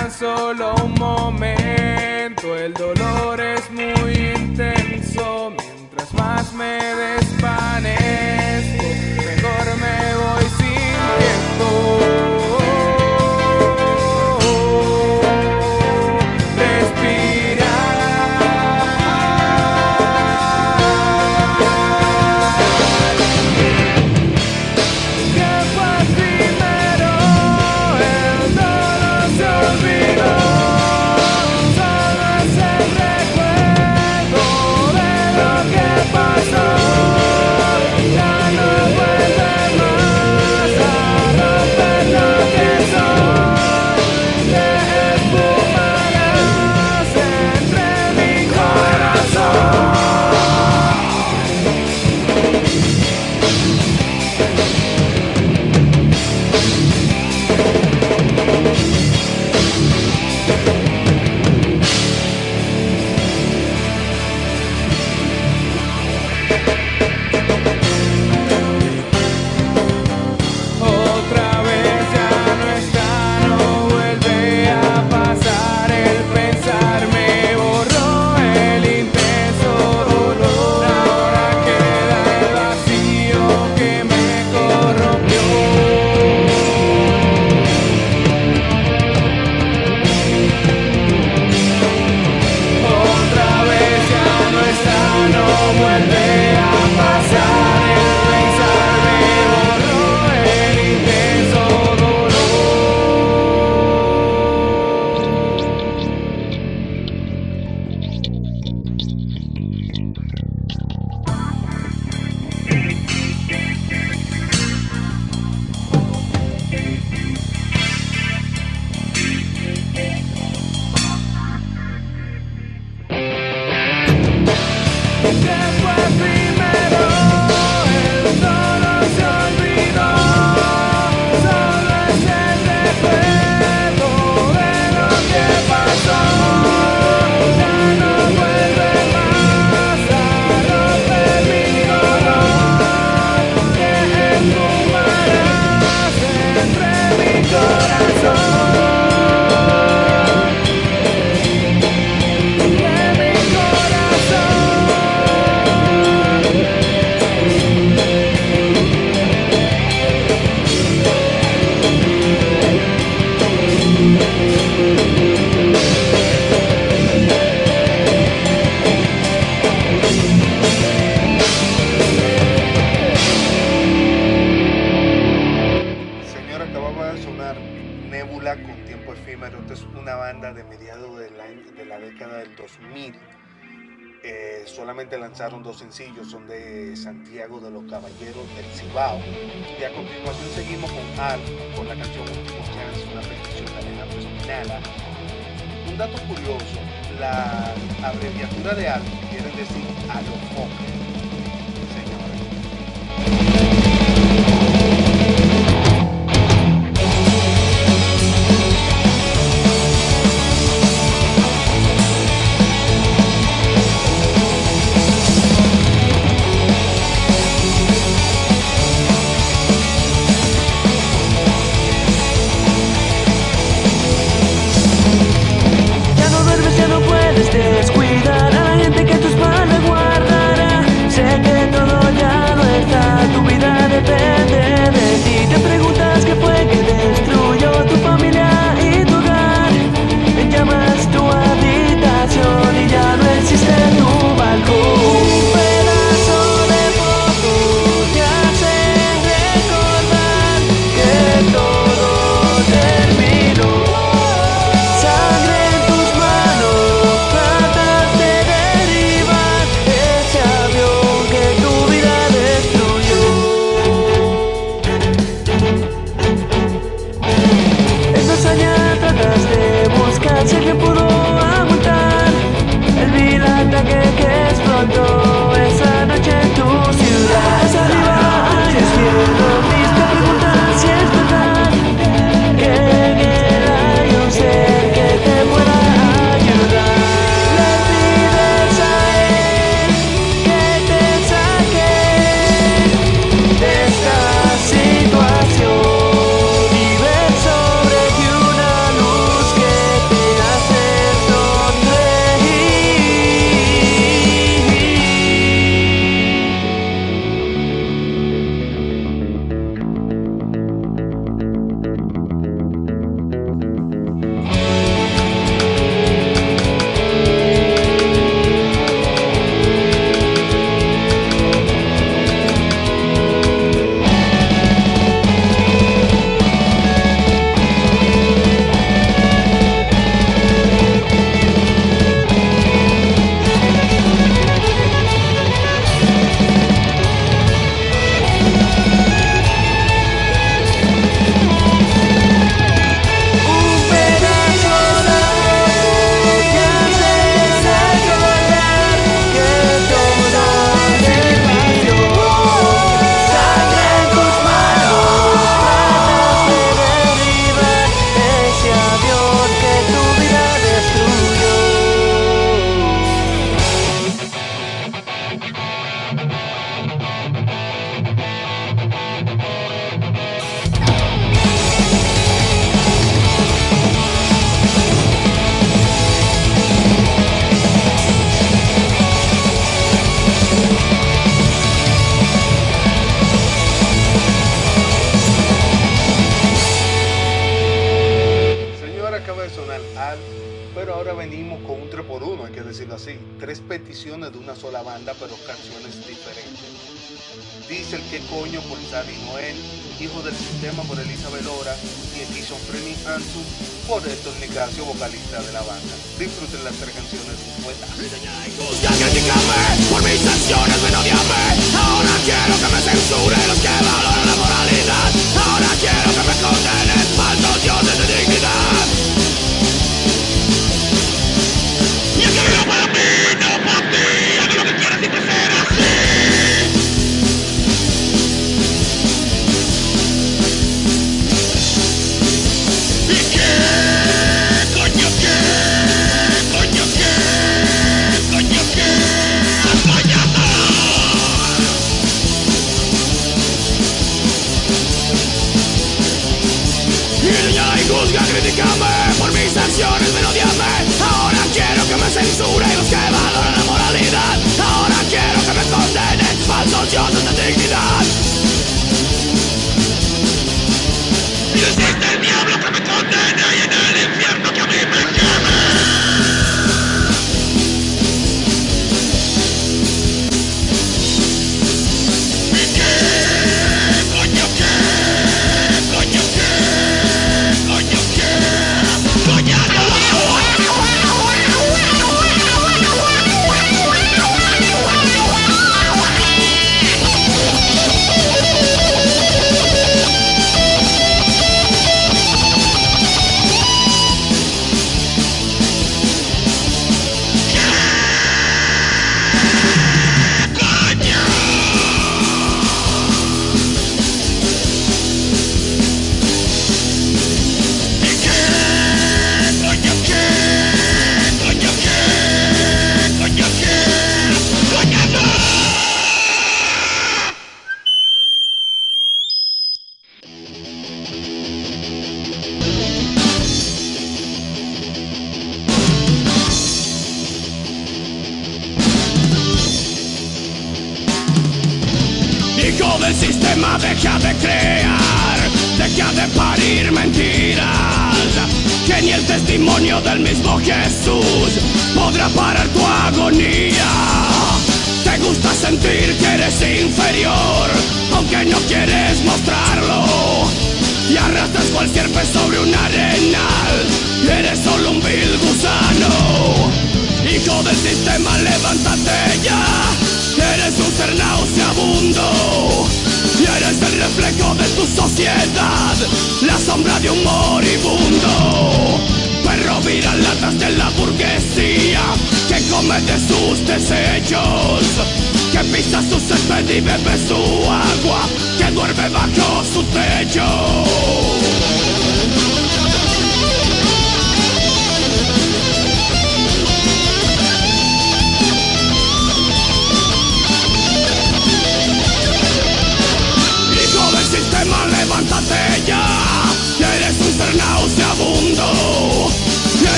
tan solo un momento. El dolor es muy intenso mientras más me desvanezco.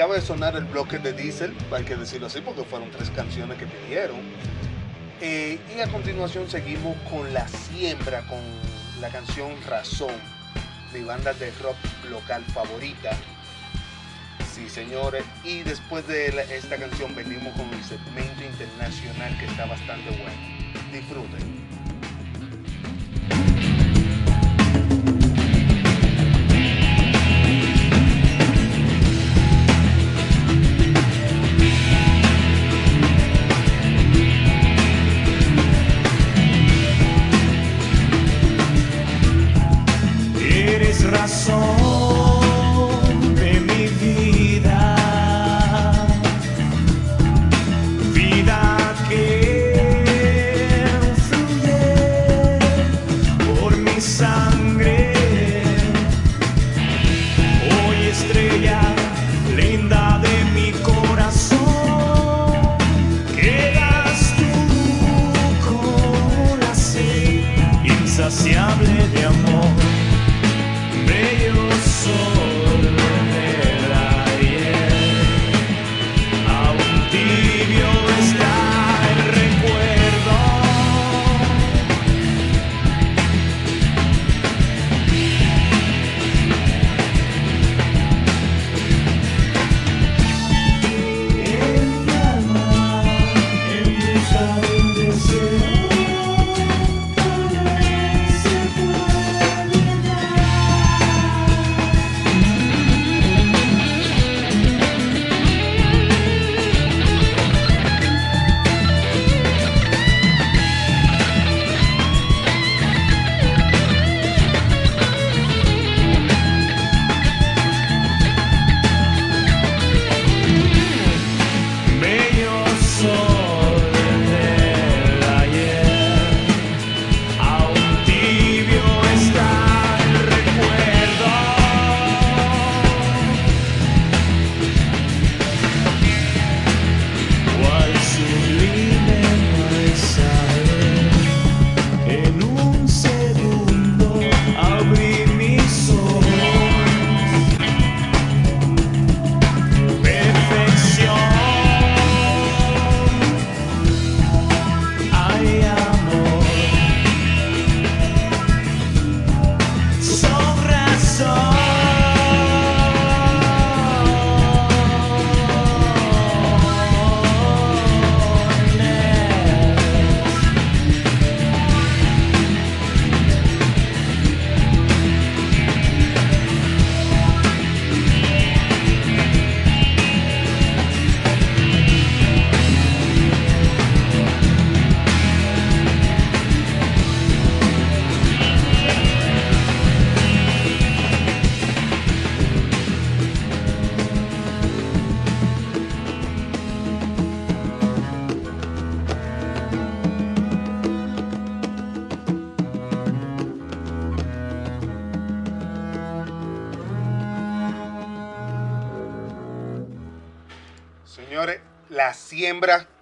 Acaba de sonar el bloque de Diesel, hay que decirlo así porque fueron tres canciones que pidieron. Eh, y a continuación seguimos con La Siembra, con la canción Razón, mi banda de rock local favorita. Sí, señores. Y después de esta canción venimos con el segmento internacional que está bastante bueno. Disfruten.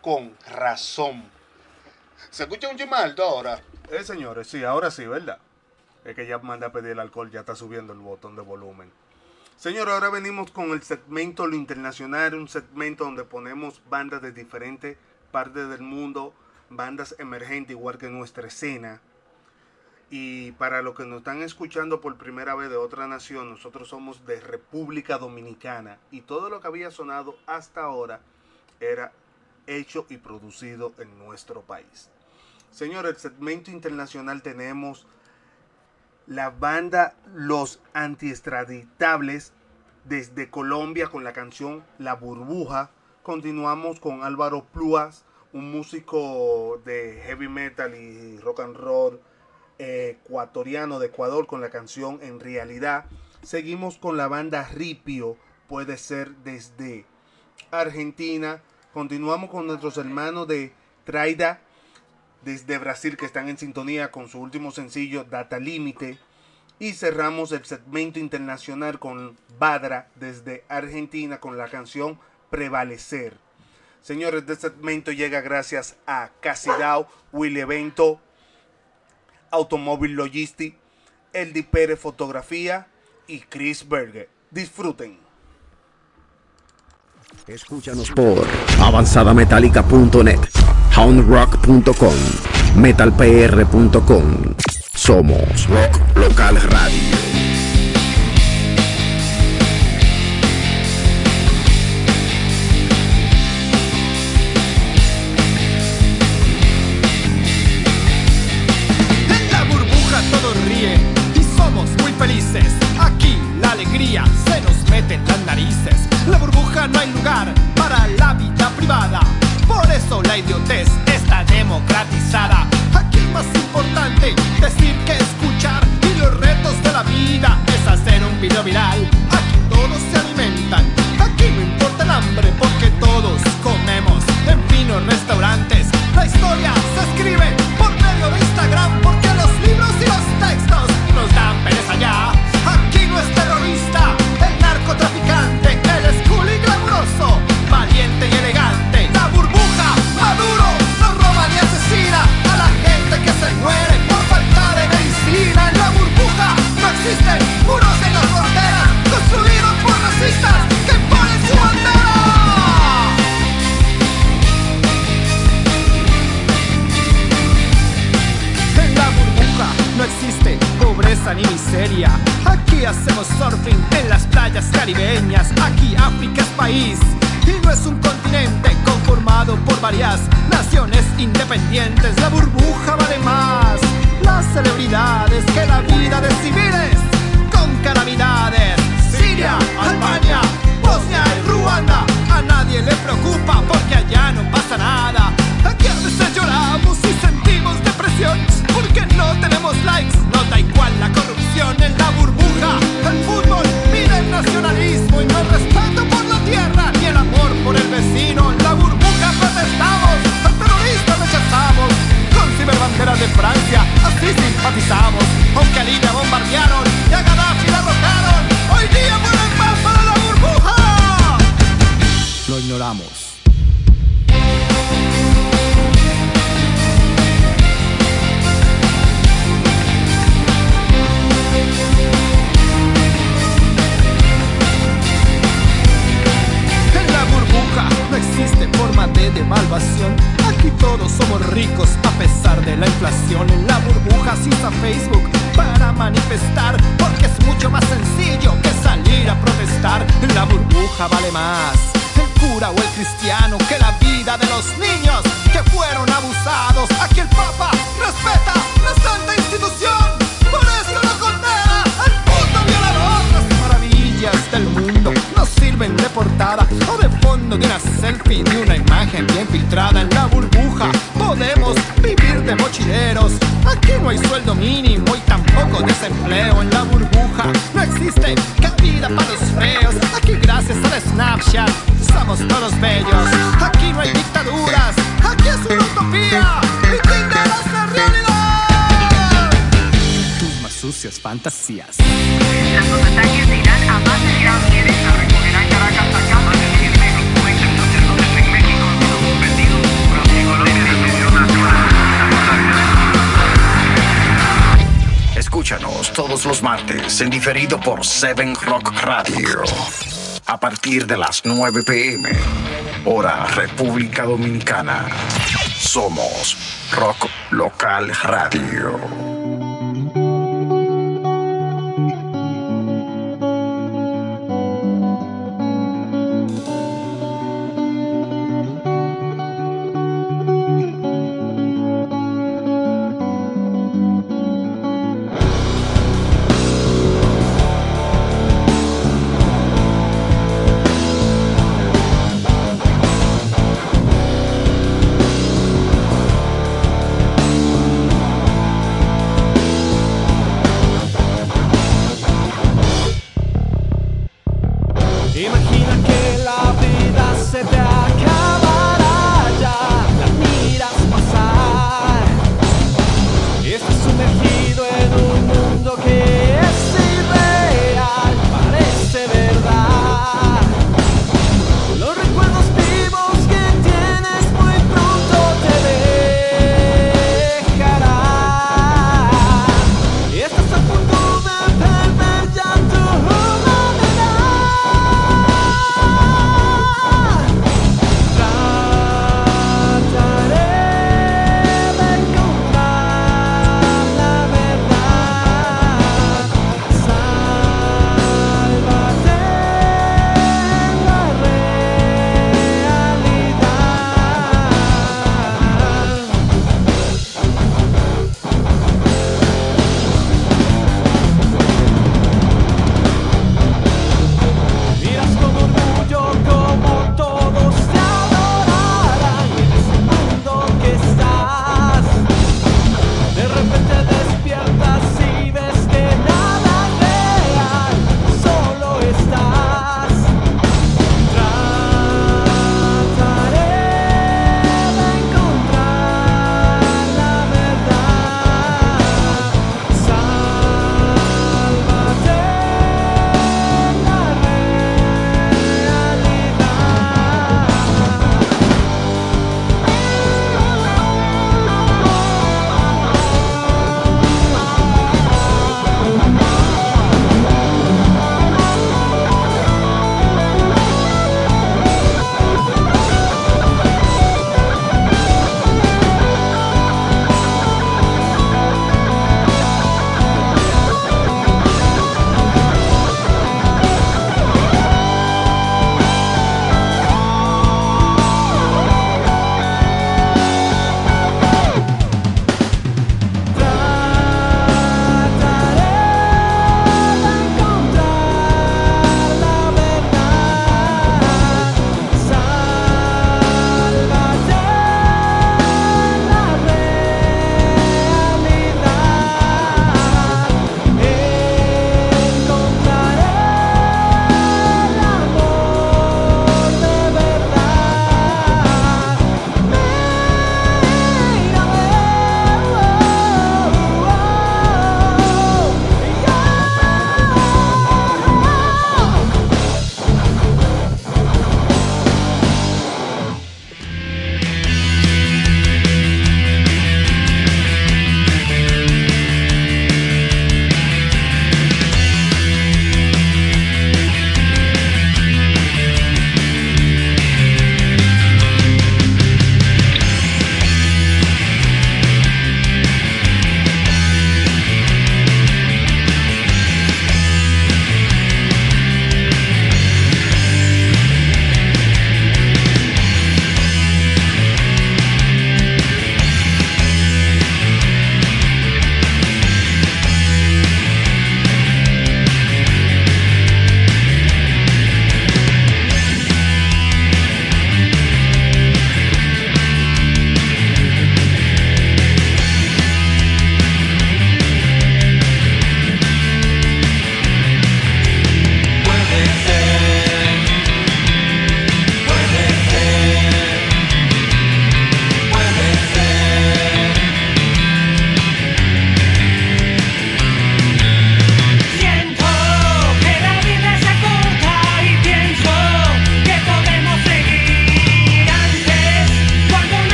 Con razón. ¿Se escucha un chisme alto ahora? Eh, señores, sí, ahora sí, ¿verdad? Es que ya manda a pedir el alcohol, ya está subiendo el botón de volumen. Señores, ahora venimos con el segmento Lo Internacional, un segmento donde ponemos bandas de diferentes partes del mundo, bandas emergentes igual que nuestra escena. Y para los que nos están escuchando por primera vez de otra nación, nosotros somos de República Dominicana y todo lo que había sonado hasta ahora era hecho y producido en nuestro país. Señor, el segmento internacional tenemos la banda Los Antiestraditables desde Colombia con la canción La Burbuja. Continuamos con Álvaro Pluas, un músico de heavy metal y rock and roll eh, ecuatoriano de Ecuador con la canción En Realidad. Seguimos con la banda Ripio, puede ser desde Argentina. Continuamos con nuestros hermanos de Traida desde Brasil que están en sintonía con su último sencillo Data Límite. Y cerramos el segmento internacional con Badra desde Argentina con la canción Prevalecer. Señores, este segmento llega gracias a Casidao, Willy Evento, Automóvil Logistic, Eldi Pérez Fotografía y Chris Berger. Disfruten. Escúchanos por avanzadametálica.net, houndrock.com, metalpr.com. Somos Rock Local Radio. Para la vida privada. Por eso la idiotez está democratizada. Aquí más importante decir que escuchar. Y los retos de la vida es hacer un video viral. Aquí todos se alimentan. Aquí no importa el hambre porque todos comemos en finos restaurantes. La historia 7 Rock Radio. A partir de las 9 pm, hora República Dominicana. Somos Rock Local Radio.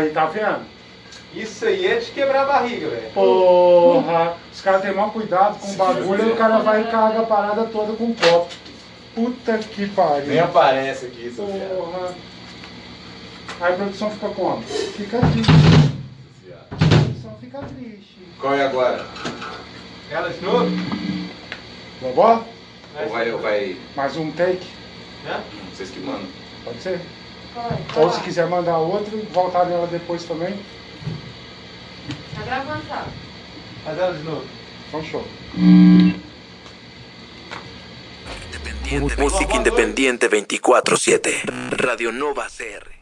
Aí, tá vendo? Isso aí é de quebrar a barriga, velho. Porra, os caras têm maior cuidado com o bagulho e o cara vai e caga a parada toda com um copo. Puta que pariu. Nem aparece aqui isso. Porra. Aí a produção fica como? Fica triste. A produção fica triste. Qual é agora? Ela de novo? Vambora? Ou vai, ou vai... Mais um take? Né? Vocês que mandam. Pode ser? Ou se quiser mandar outro, voltar nela depois também. Tá gravando, tá? Faz ela de novo. Então show. Música independiente 24-7. Radio Nova CR.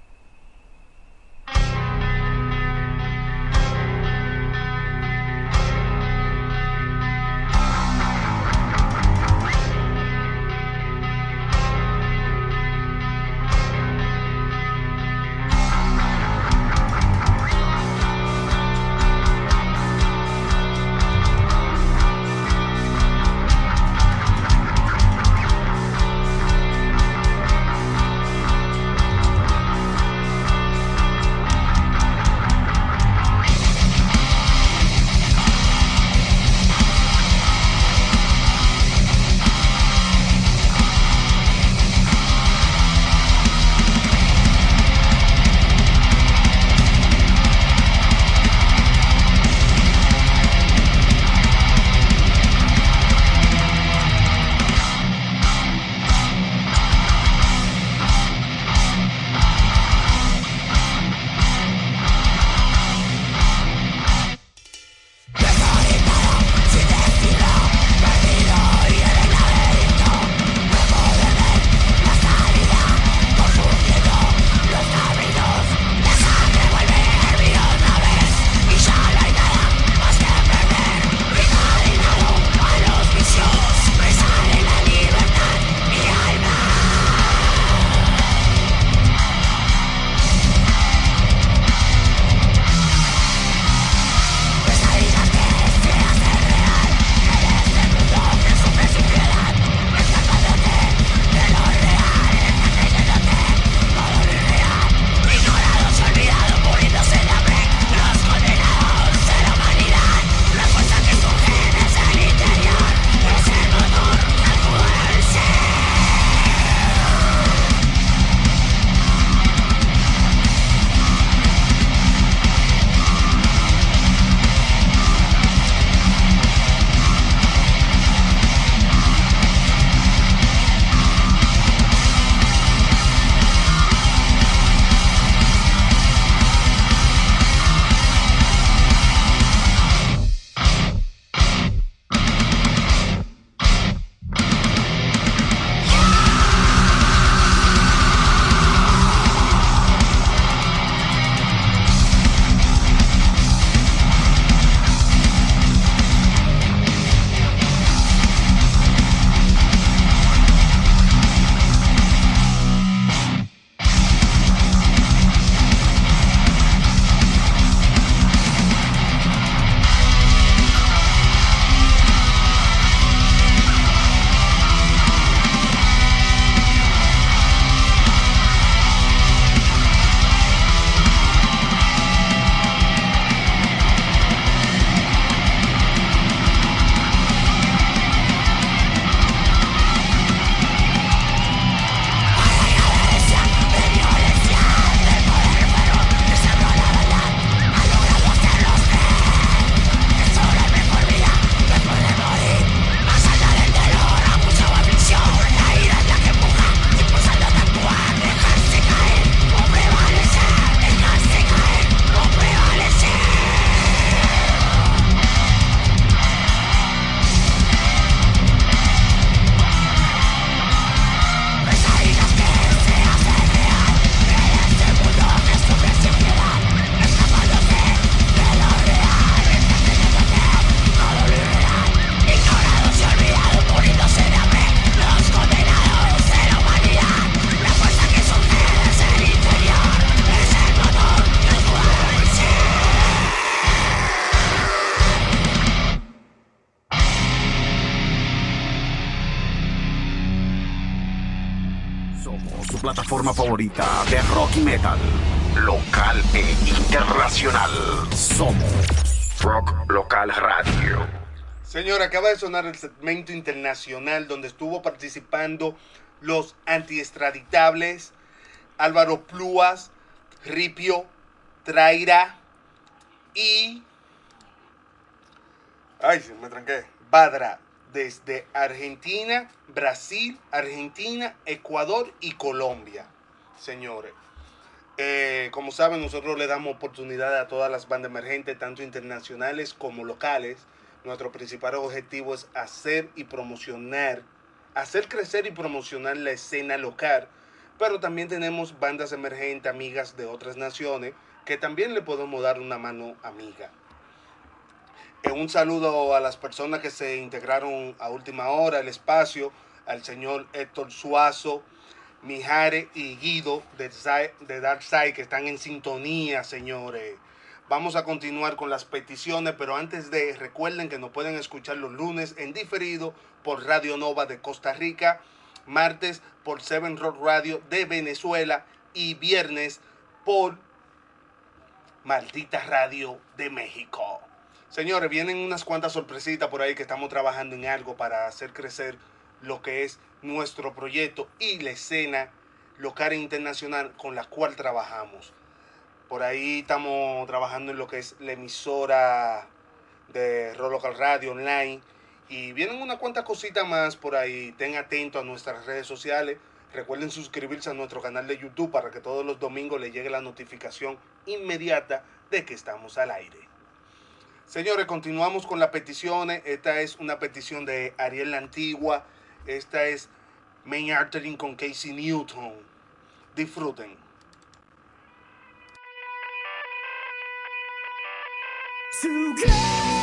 Acaba de sonar el segmento internacional donde estuvo participando los antiextraditables Álvaro Plúas, Ripio, Traira y. Ay, me tranqué. Badra, desde Argentina, Brasil, Argentina, Ecuador y Colombia. Señores, eh, como saben, nosotros le damos oportunidad a todas las bandas emergentes, tanto internacionales como locales. Nuestro principal objetivo es hacer y promocionar, hacer crecer y promocionar la escena local. Pero también tenemos bandas emergentes, amigas de otras naciones, que también le podemos dar una mano amiga. Eh, un saludo a las personas que se integraron a última hora, el espacio, al señor Héctor Suazo, Mijare y Guido de, de Dark Side que están en sintonía, señores. Vamos a continuar con las peticiones, pero antes de, recuerden que nos pueden escuchar los lunes en diferido por Radio Nova de Costa Rica, martes por Seven Rock Radio de Venezuela y viernes por Maldita Radio de México. Señores, vienen unas cuantas sorpresitas por ahí que estamos trabajando en algo para hacer crecer lo que es nuestro proyecto y la escena local e internacional con la cual trabajamos. Por ahí estamos trabajando en lo que es la emisora de Rock Local Radio Online. Y vienen unas cuantas cositas más por ahí. Estén atentos a nuestras redes sociales. Recuerden suscribirse a nuestro canal de YouTube para que todos los domingos les llegue la notificación inmediata de que estamos al aire. Señores, continuamos con las peticiones. Esta es una petición de Ariel La Antigua. Esta es Main Artery con Casey Newton. Disfruten. together.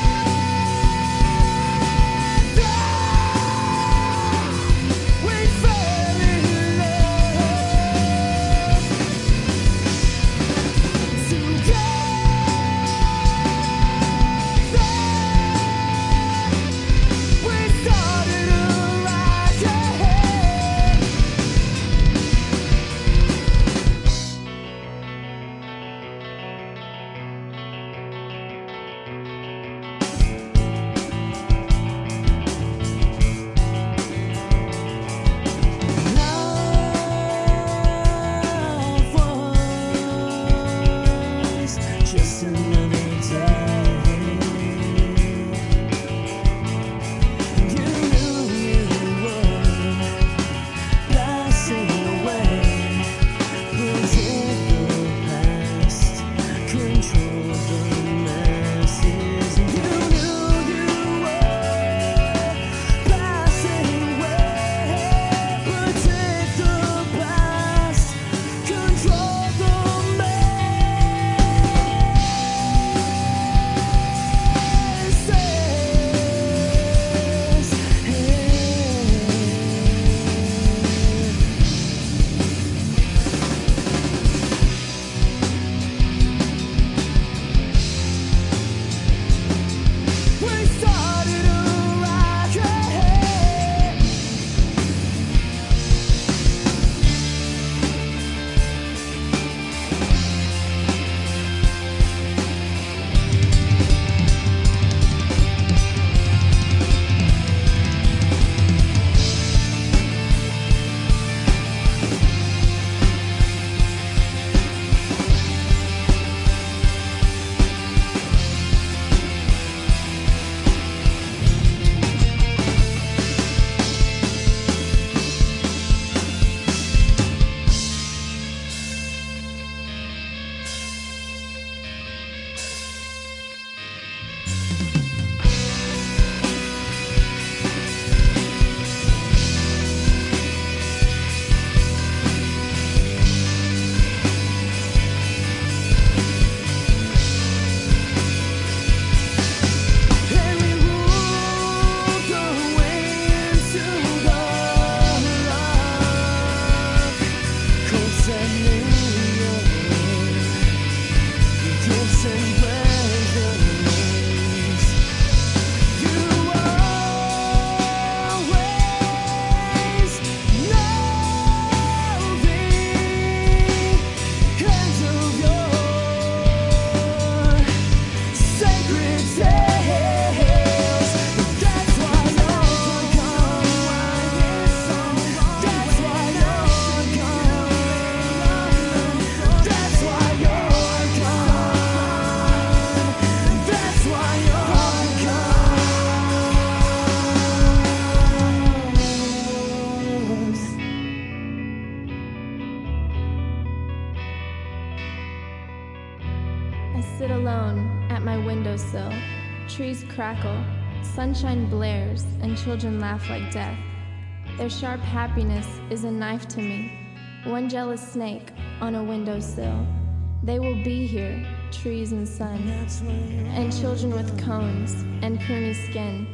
Crackle, sunshine blares, and children laugh like death. Their sharp happiness is a knife to me, one jealous snake on a windowsill. They will be here, trees and sun, and children with cones and creamy skin.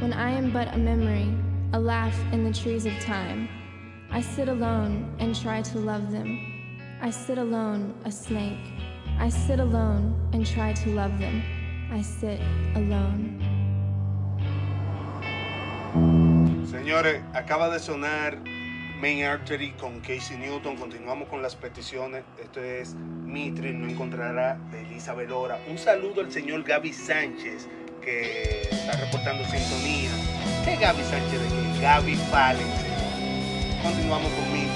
When I am but a memory, a laugh in the trees of time. I sit alone and try to love them. I sit alone, a snake. I sit alone and try to love them. I sit alone. Señores, acaba de sonar Main Artery con Casey Newton. Continuamos con las peticiones. Esto es Mitri, no encontrará de Elizabeth Lora. Un saludo al señor Gaby Sánchez, que está reportando sintonía. ¿Qué Gaby Sánchez de qué? Gaby Fallen. Continuamos con Mitri,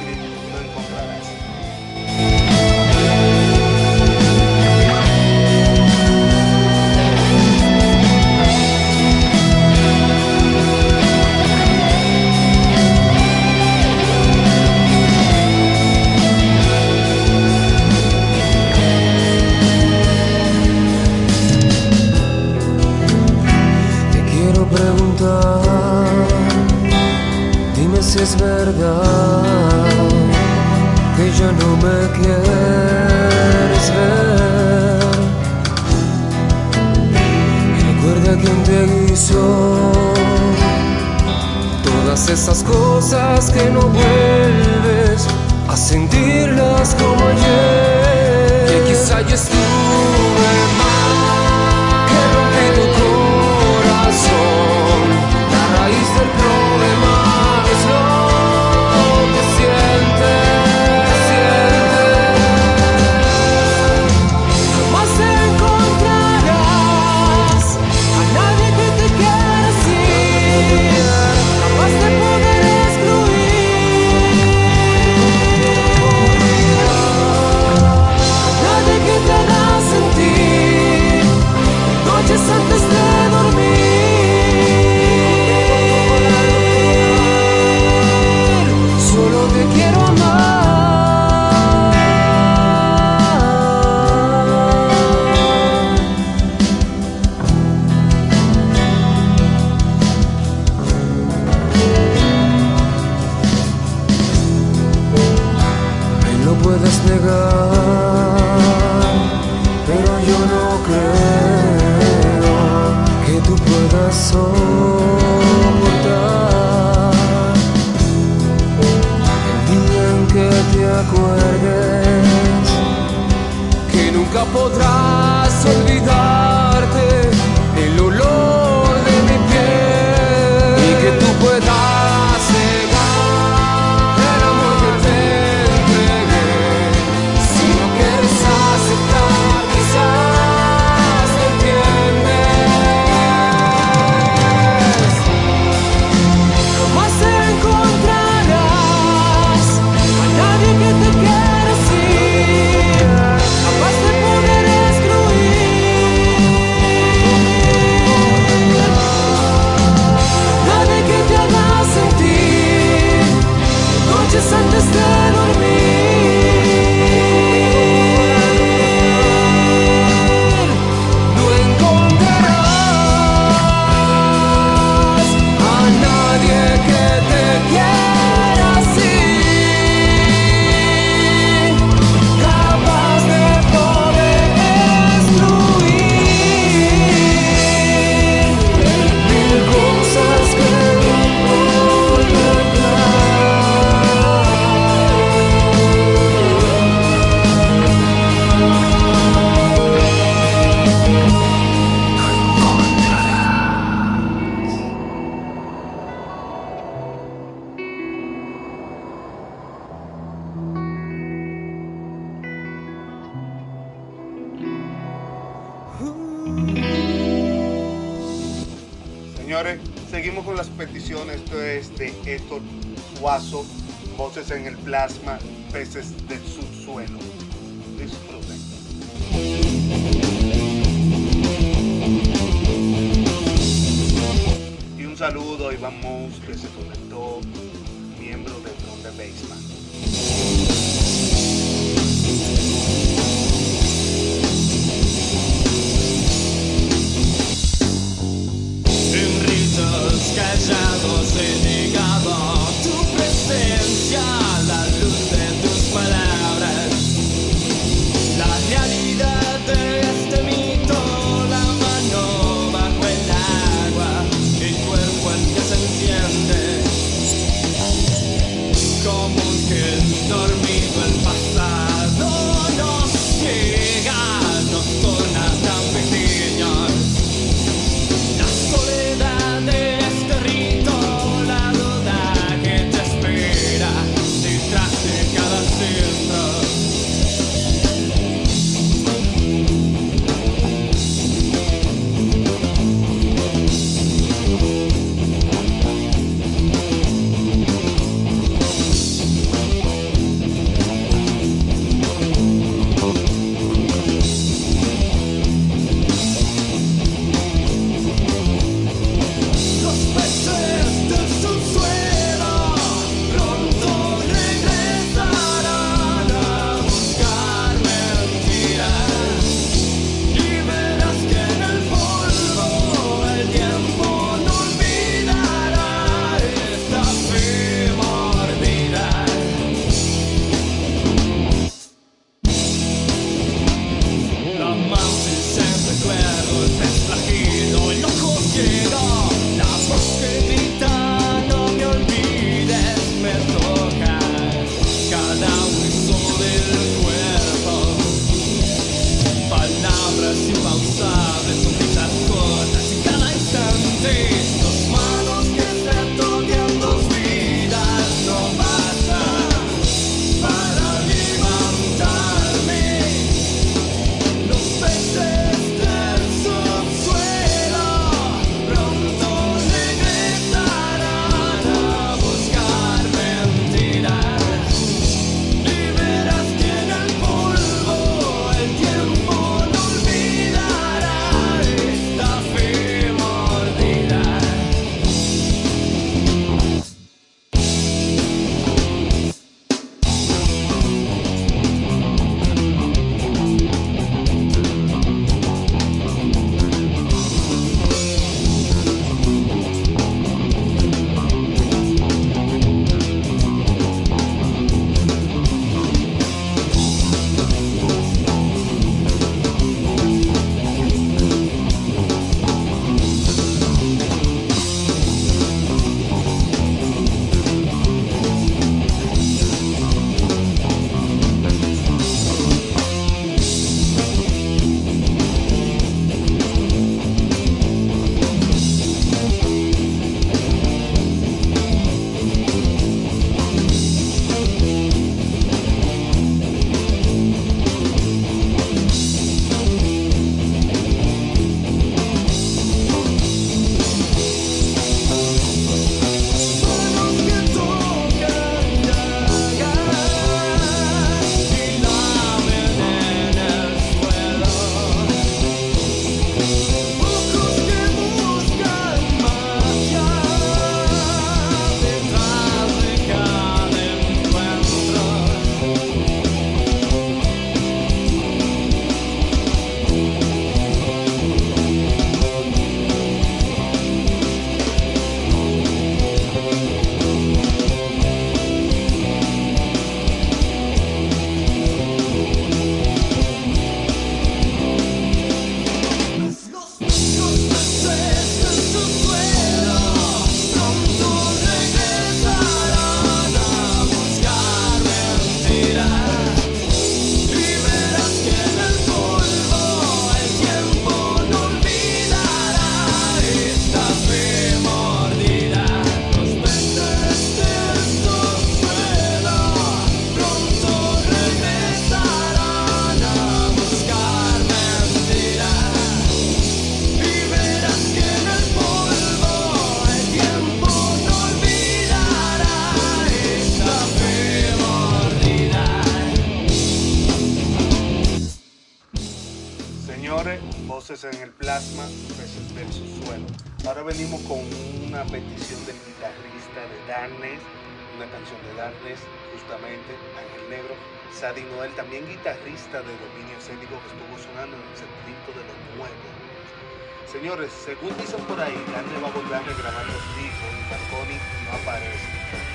según dicen por ahí, Darkness va a volver a grabar los discos y Marconi no aparece.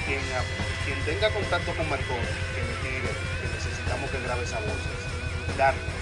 Quien, tenga contacto con Marconi, que me tire, que necesitamos que grabe esa voz. Darkness,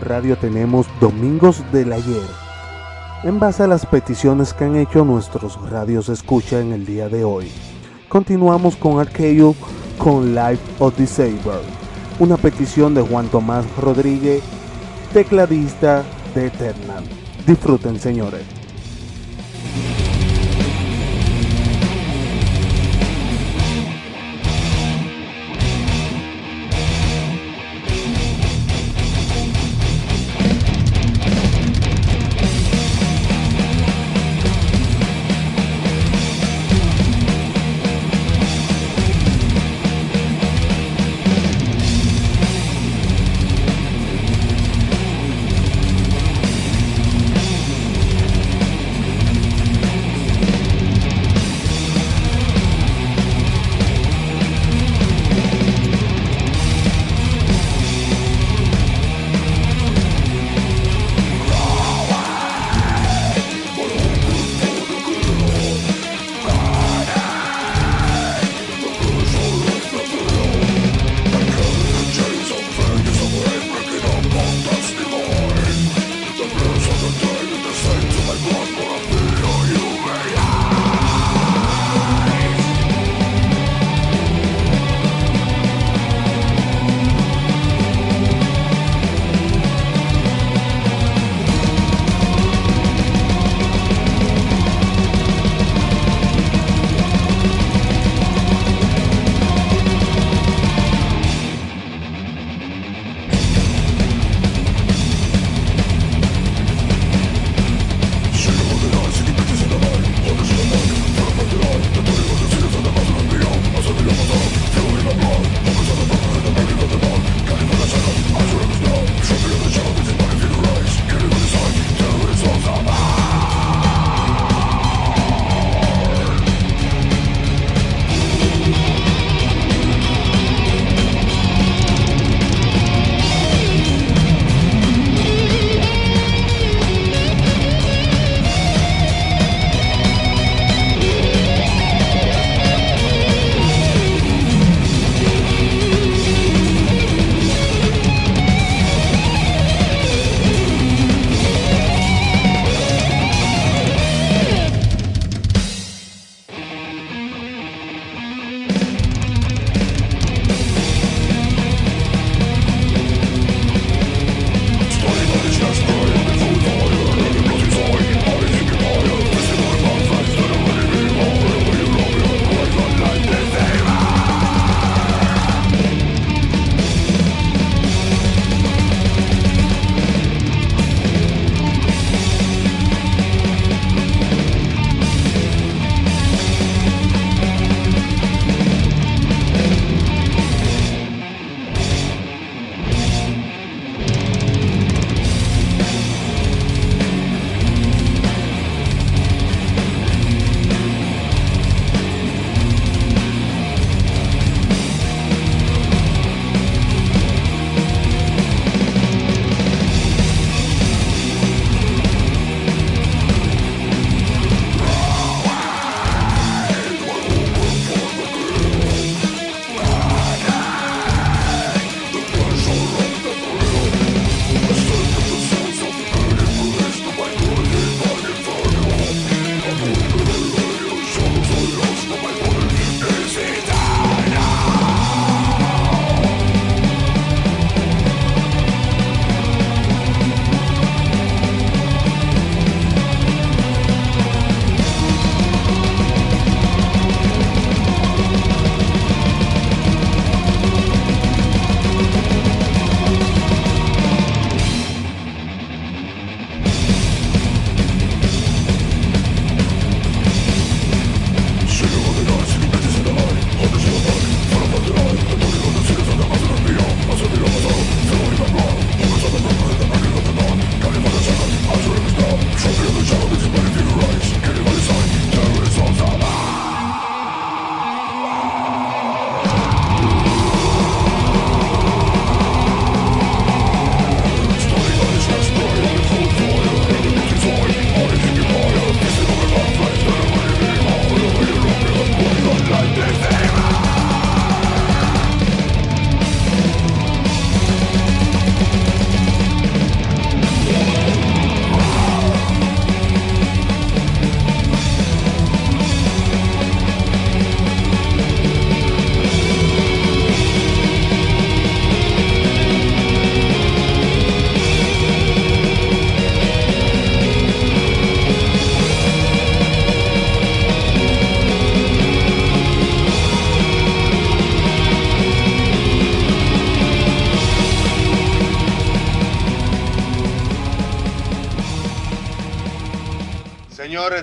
Radio tenemos Domingos del Ayer. En base a las peticiones que han hecho nuestros radios escucha en el día de hoy. Continuamos con Archeo con Life of Saber, una petición de Juan Tomás Rodríguez, tecladista de Eternal. Disfruten señores.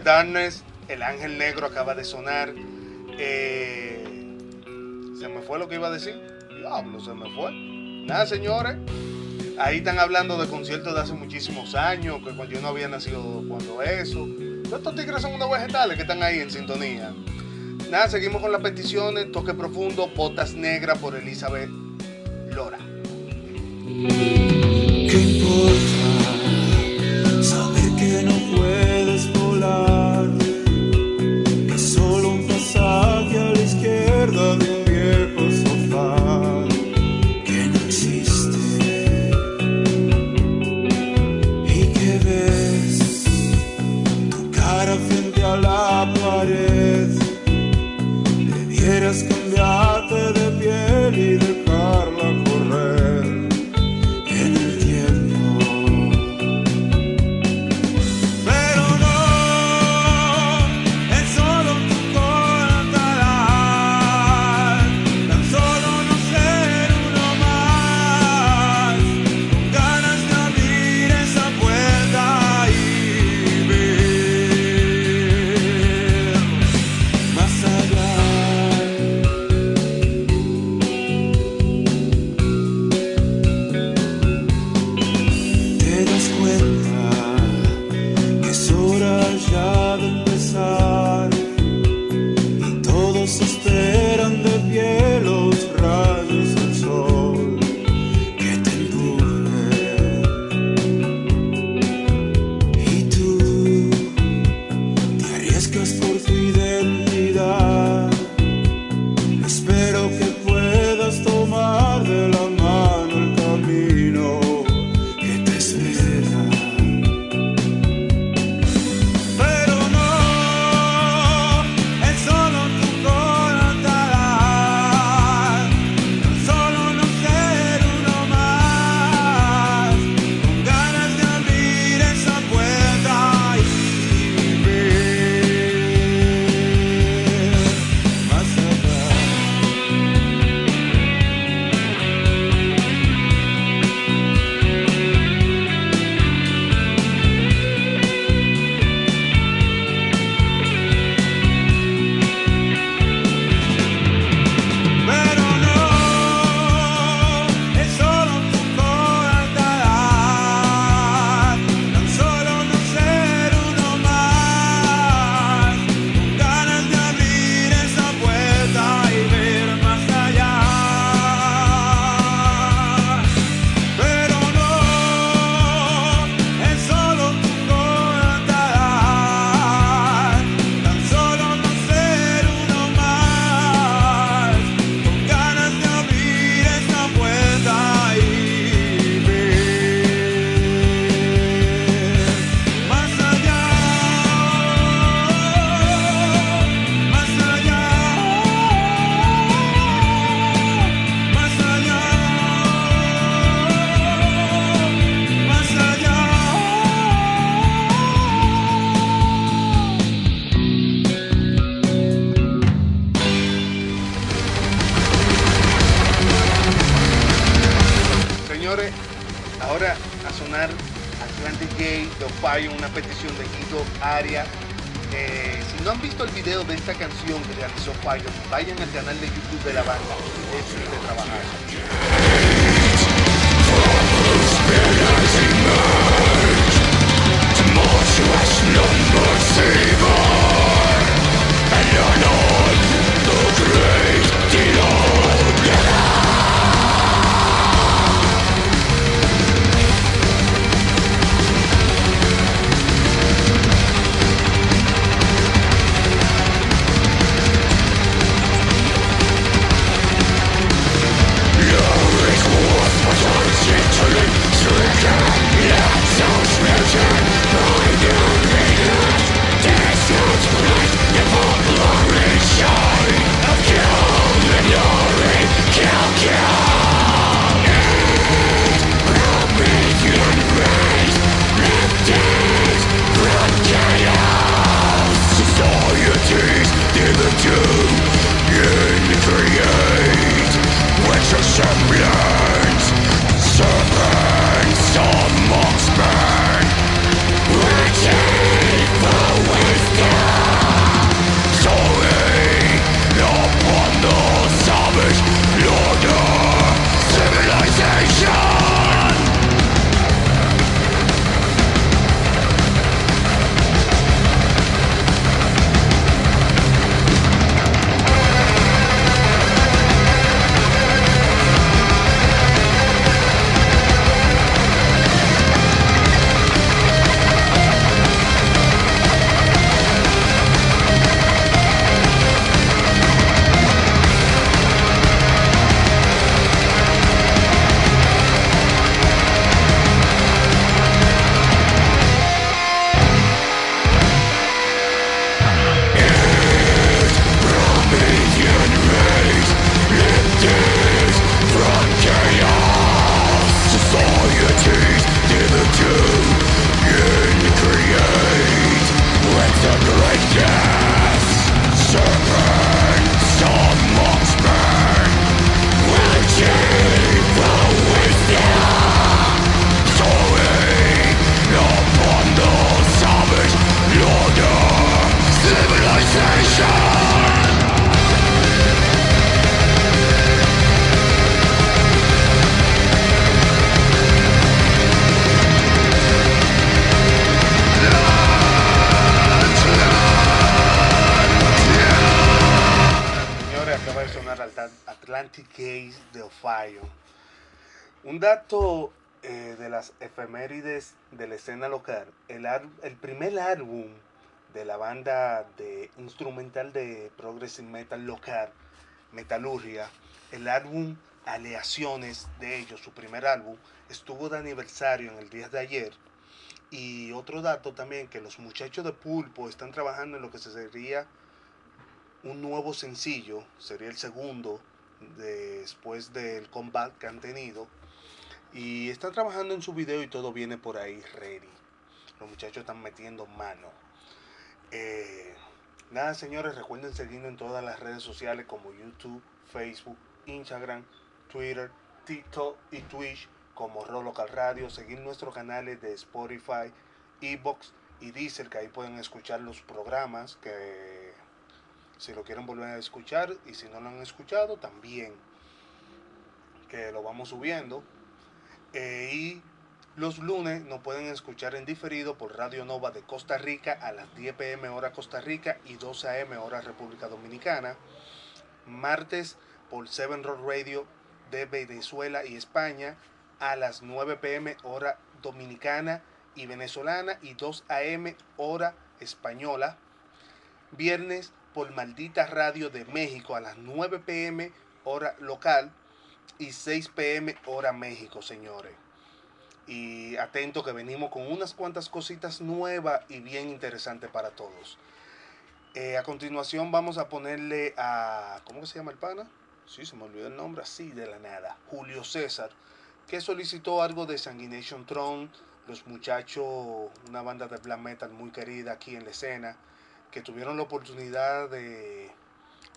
Darkness, El Ángel Negro acaba de sonar. Eh, se me fue lo que iba a decir. Diablo, se me fue. Nada, señores. Ahí están hablando de conciertos de hace muchísimos años, que cuando yo no había nacido cuando eso. Estos tigres son unos vegetales que están ahí en sintonía. Nada, seguimos con las peticiones. Toque profundo, Botas Negras por Elizabeth que realizó Pilot, vayan al canal de YouTube de la banda, eso es de trabajar. El, primer álbum de la banda de instrumental de progressive metal local, Metalurgia, el álbum Aleaciones de ellos, su primer álbum, estuvo de aniversario en el día de ayer. Y otro dato también, que los muchachos de Pulpo están trabajando en lo que se sería un nuevo sencillo, sería el segundo después del comeback que han tenido. Y están trabajando en su video y todo viene por ahí ready. Los muchachos están metiendo mano. Eh, nada, señores, recuerden seguirnos en todas las redes sociales como YouTube, Facebook, Instagram, Twitter, TikTok y Twitch como Ro Local Radio. Seguir nuestros canales de Spotify, Ebox y Deezer, que ahí pueden escuchar los programas que si lo quieren volver a escuchar y si no lo han escuchado también que lo vamos subiendo Eh, y los lunes nos pueden escuchar en diferido por Radio Nova de Costa Rica a las 10 pm hora Costa Rica y 12 am hora República Dominicana martes por Seven Road Radio de Venezuela y España a las 9 pm hora dominicana y venezolana y 2 am hora española viernes por Maldita Radio de México a las 9 pm hora local y 6 pm hora México, señores. Y atento que venimos con unas cuantas cositas nuevas y bien interesantes para todos. Eh, a continuación vamos a ponerle a... ¿Cómo que se llama el pana? Sí, se me olvidó el nombre así de la nada. Julio César, que solicitó algo de Sanguination Throne, los muchachos, una banda de black metal muy querida aquí en la escena, que tuvieron la oportunidad de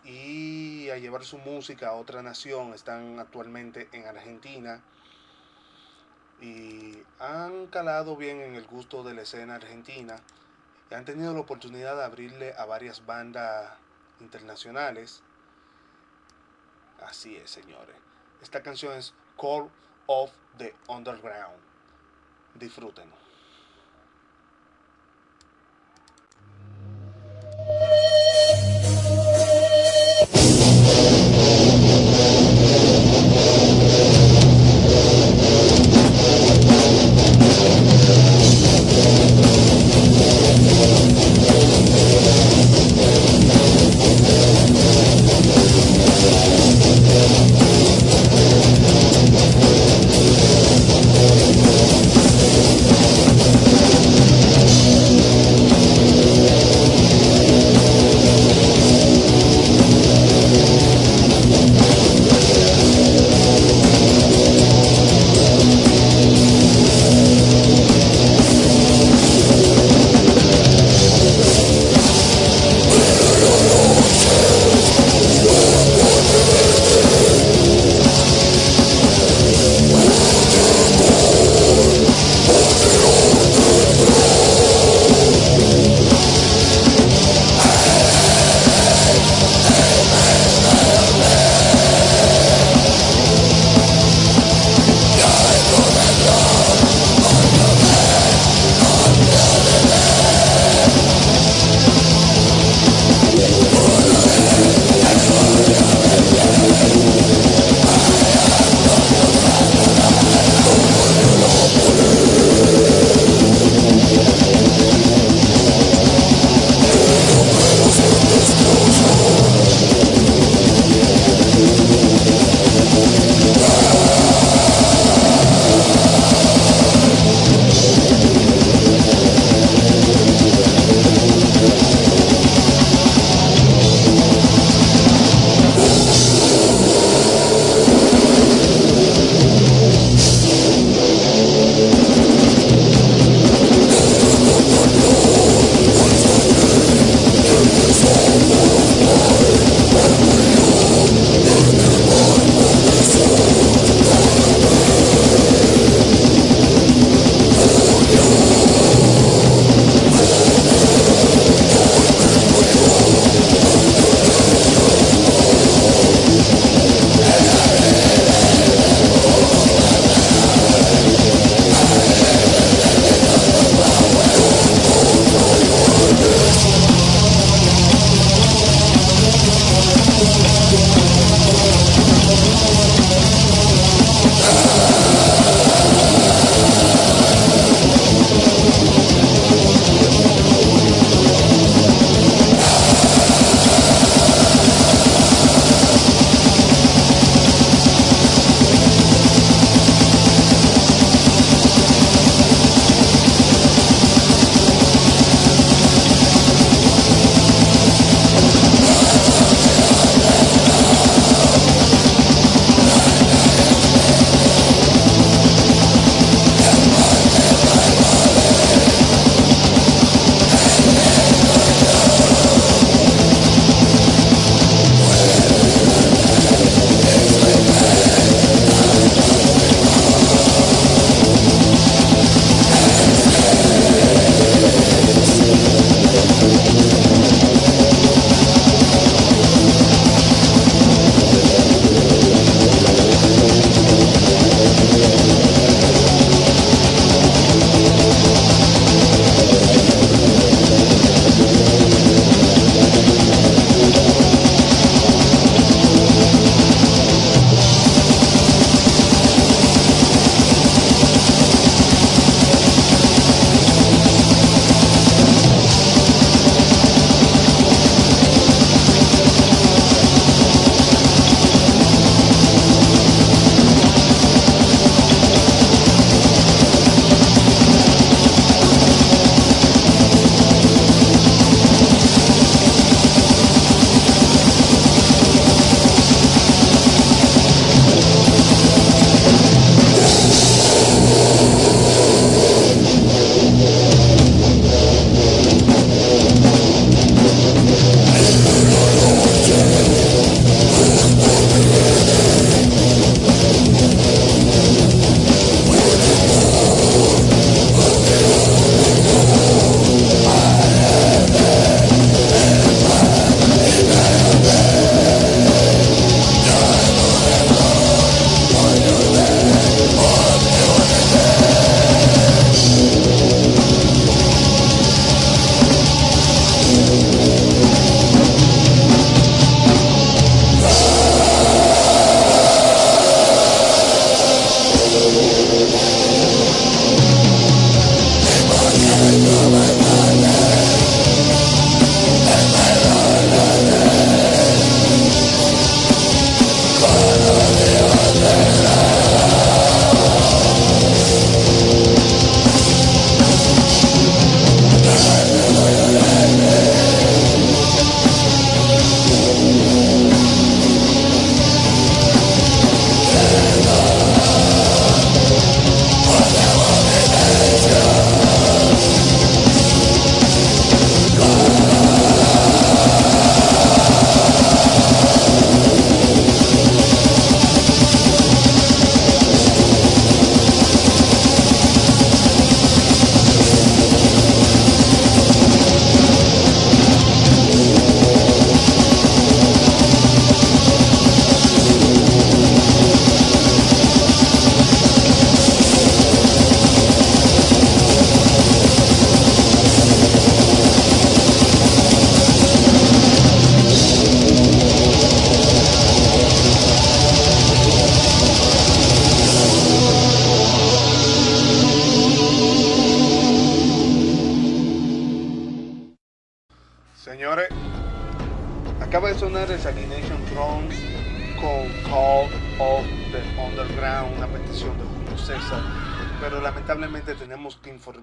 ir a llevar su música a otra nación, están actualmente en Argentina y han calado bien en el gusto de la escena argentina y han tenido la oportunidad de abrirle a varias bandas internacionales. Así es, señores. Esta canción es Call of the Underground. Disfrútenlo.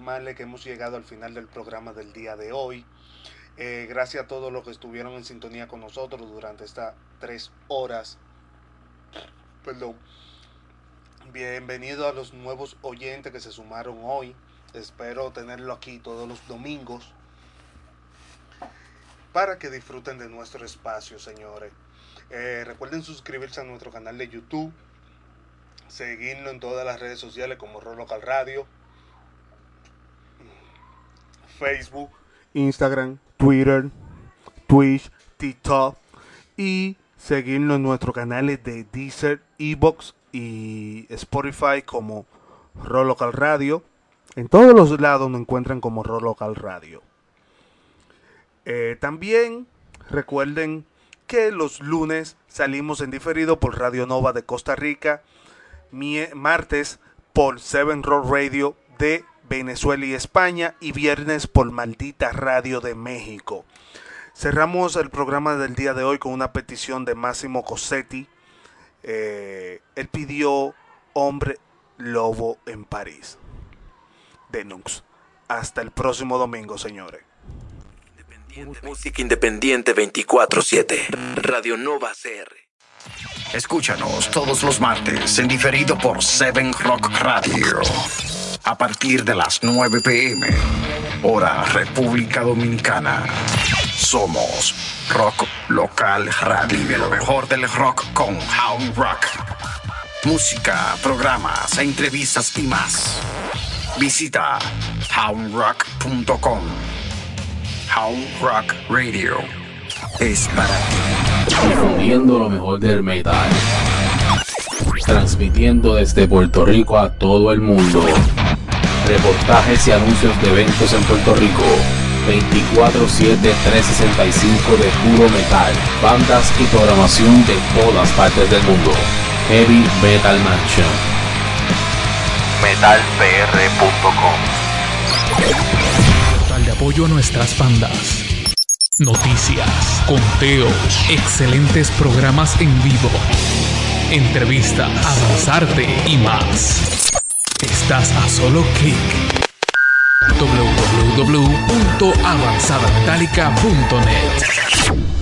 Que hemos llegado al final del programa del día de hoy. Eh, gracias a todos los que estuvieron en sintonía con nosotros durante estas tres horas. Perdón. Bienvenido a los nuevos oyentes que se sumaron hoy. Espero tenerlo aquí todos los domingos para que disfruten de nuestro espacio, señores. Eh, recuerden suscribirse a nuestro canal de YouTube, seguirnos en todas las redes sociales como Roll Local Radio, Facebook, Instagram, Twitter, Twitch, TikTok y seguirnos en nuestros canales de Deezer, Evox y Spotify como Roll Local Radio. En todos los lados nos encuentran como Roll Local Radio. Eh, también recuerden que los lunes salimos en diferido por Radio Nova de Costa Rica, martes por Seven Roll Radio de Venezuela y España y viernes por Maldita Radio de México. Cerramos el programa del día de hoy con una petición de Máximo Cosetti. Eh, él pidió Hombre Lobo en París. De Nux. Hasta el próximo domingo, señores. Música independiente 24-7. Radio Nova CR. Escúchanos todos los martes en diferido por Seven Rock Radio. A partir de las 9 pm, hora República Dominicana. Somos Rock Local Radio. Lo mejor del rock con Hound Rock. Música, programas, entrevistas y más. Visita houndrock.com. Hound Rock Radio es para ti. lo mejor del metal. Transmitiendo desde Puerto Rico a todo el mundo. Reportajes y anuncios de eventos en Puerto Rico. 24-7-365 de puro metal. Bandas y programación de todas partes del mundo. Heavy Metal Mansion. metalpr.com. Total de apoyo a nuestras bandas. Noticias, conteos, excelentes programas en vivo, entrevistas, avanzarte y más. Estás a solo clic. www.avanzadametallica.net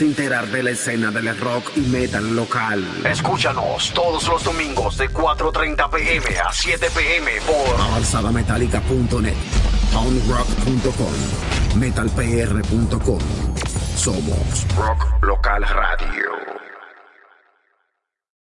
enterar de la escena del rock y metal local. Escúchanos todos los domingos de 4.30 pm a 7 pm por avanzadametálica.net, poundrock.com, metalpr.com. Somos Rock Local Radio.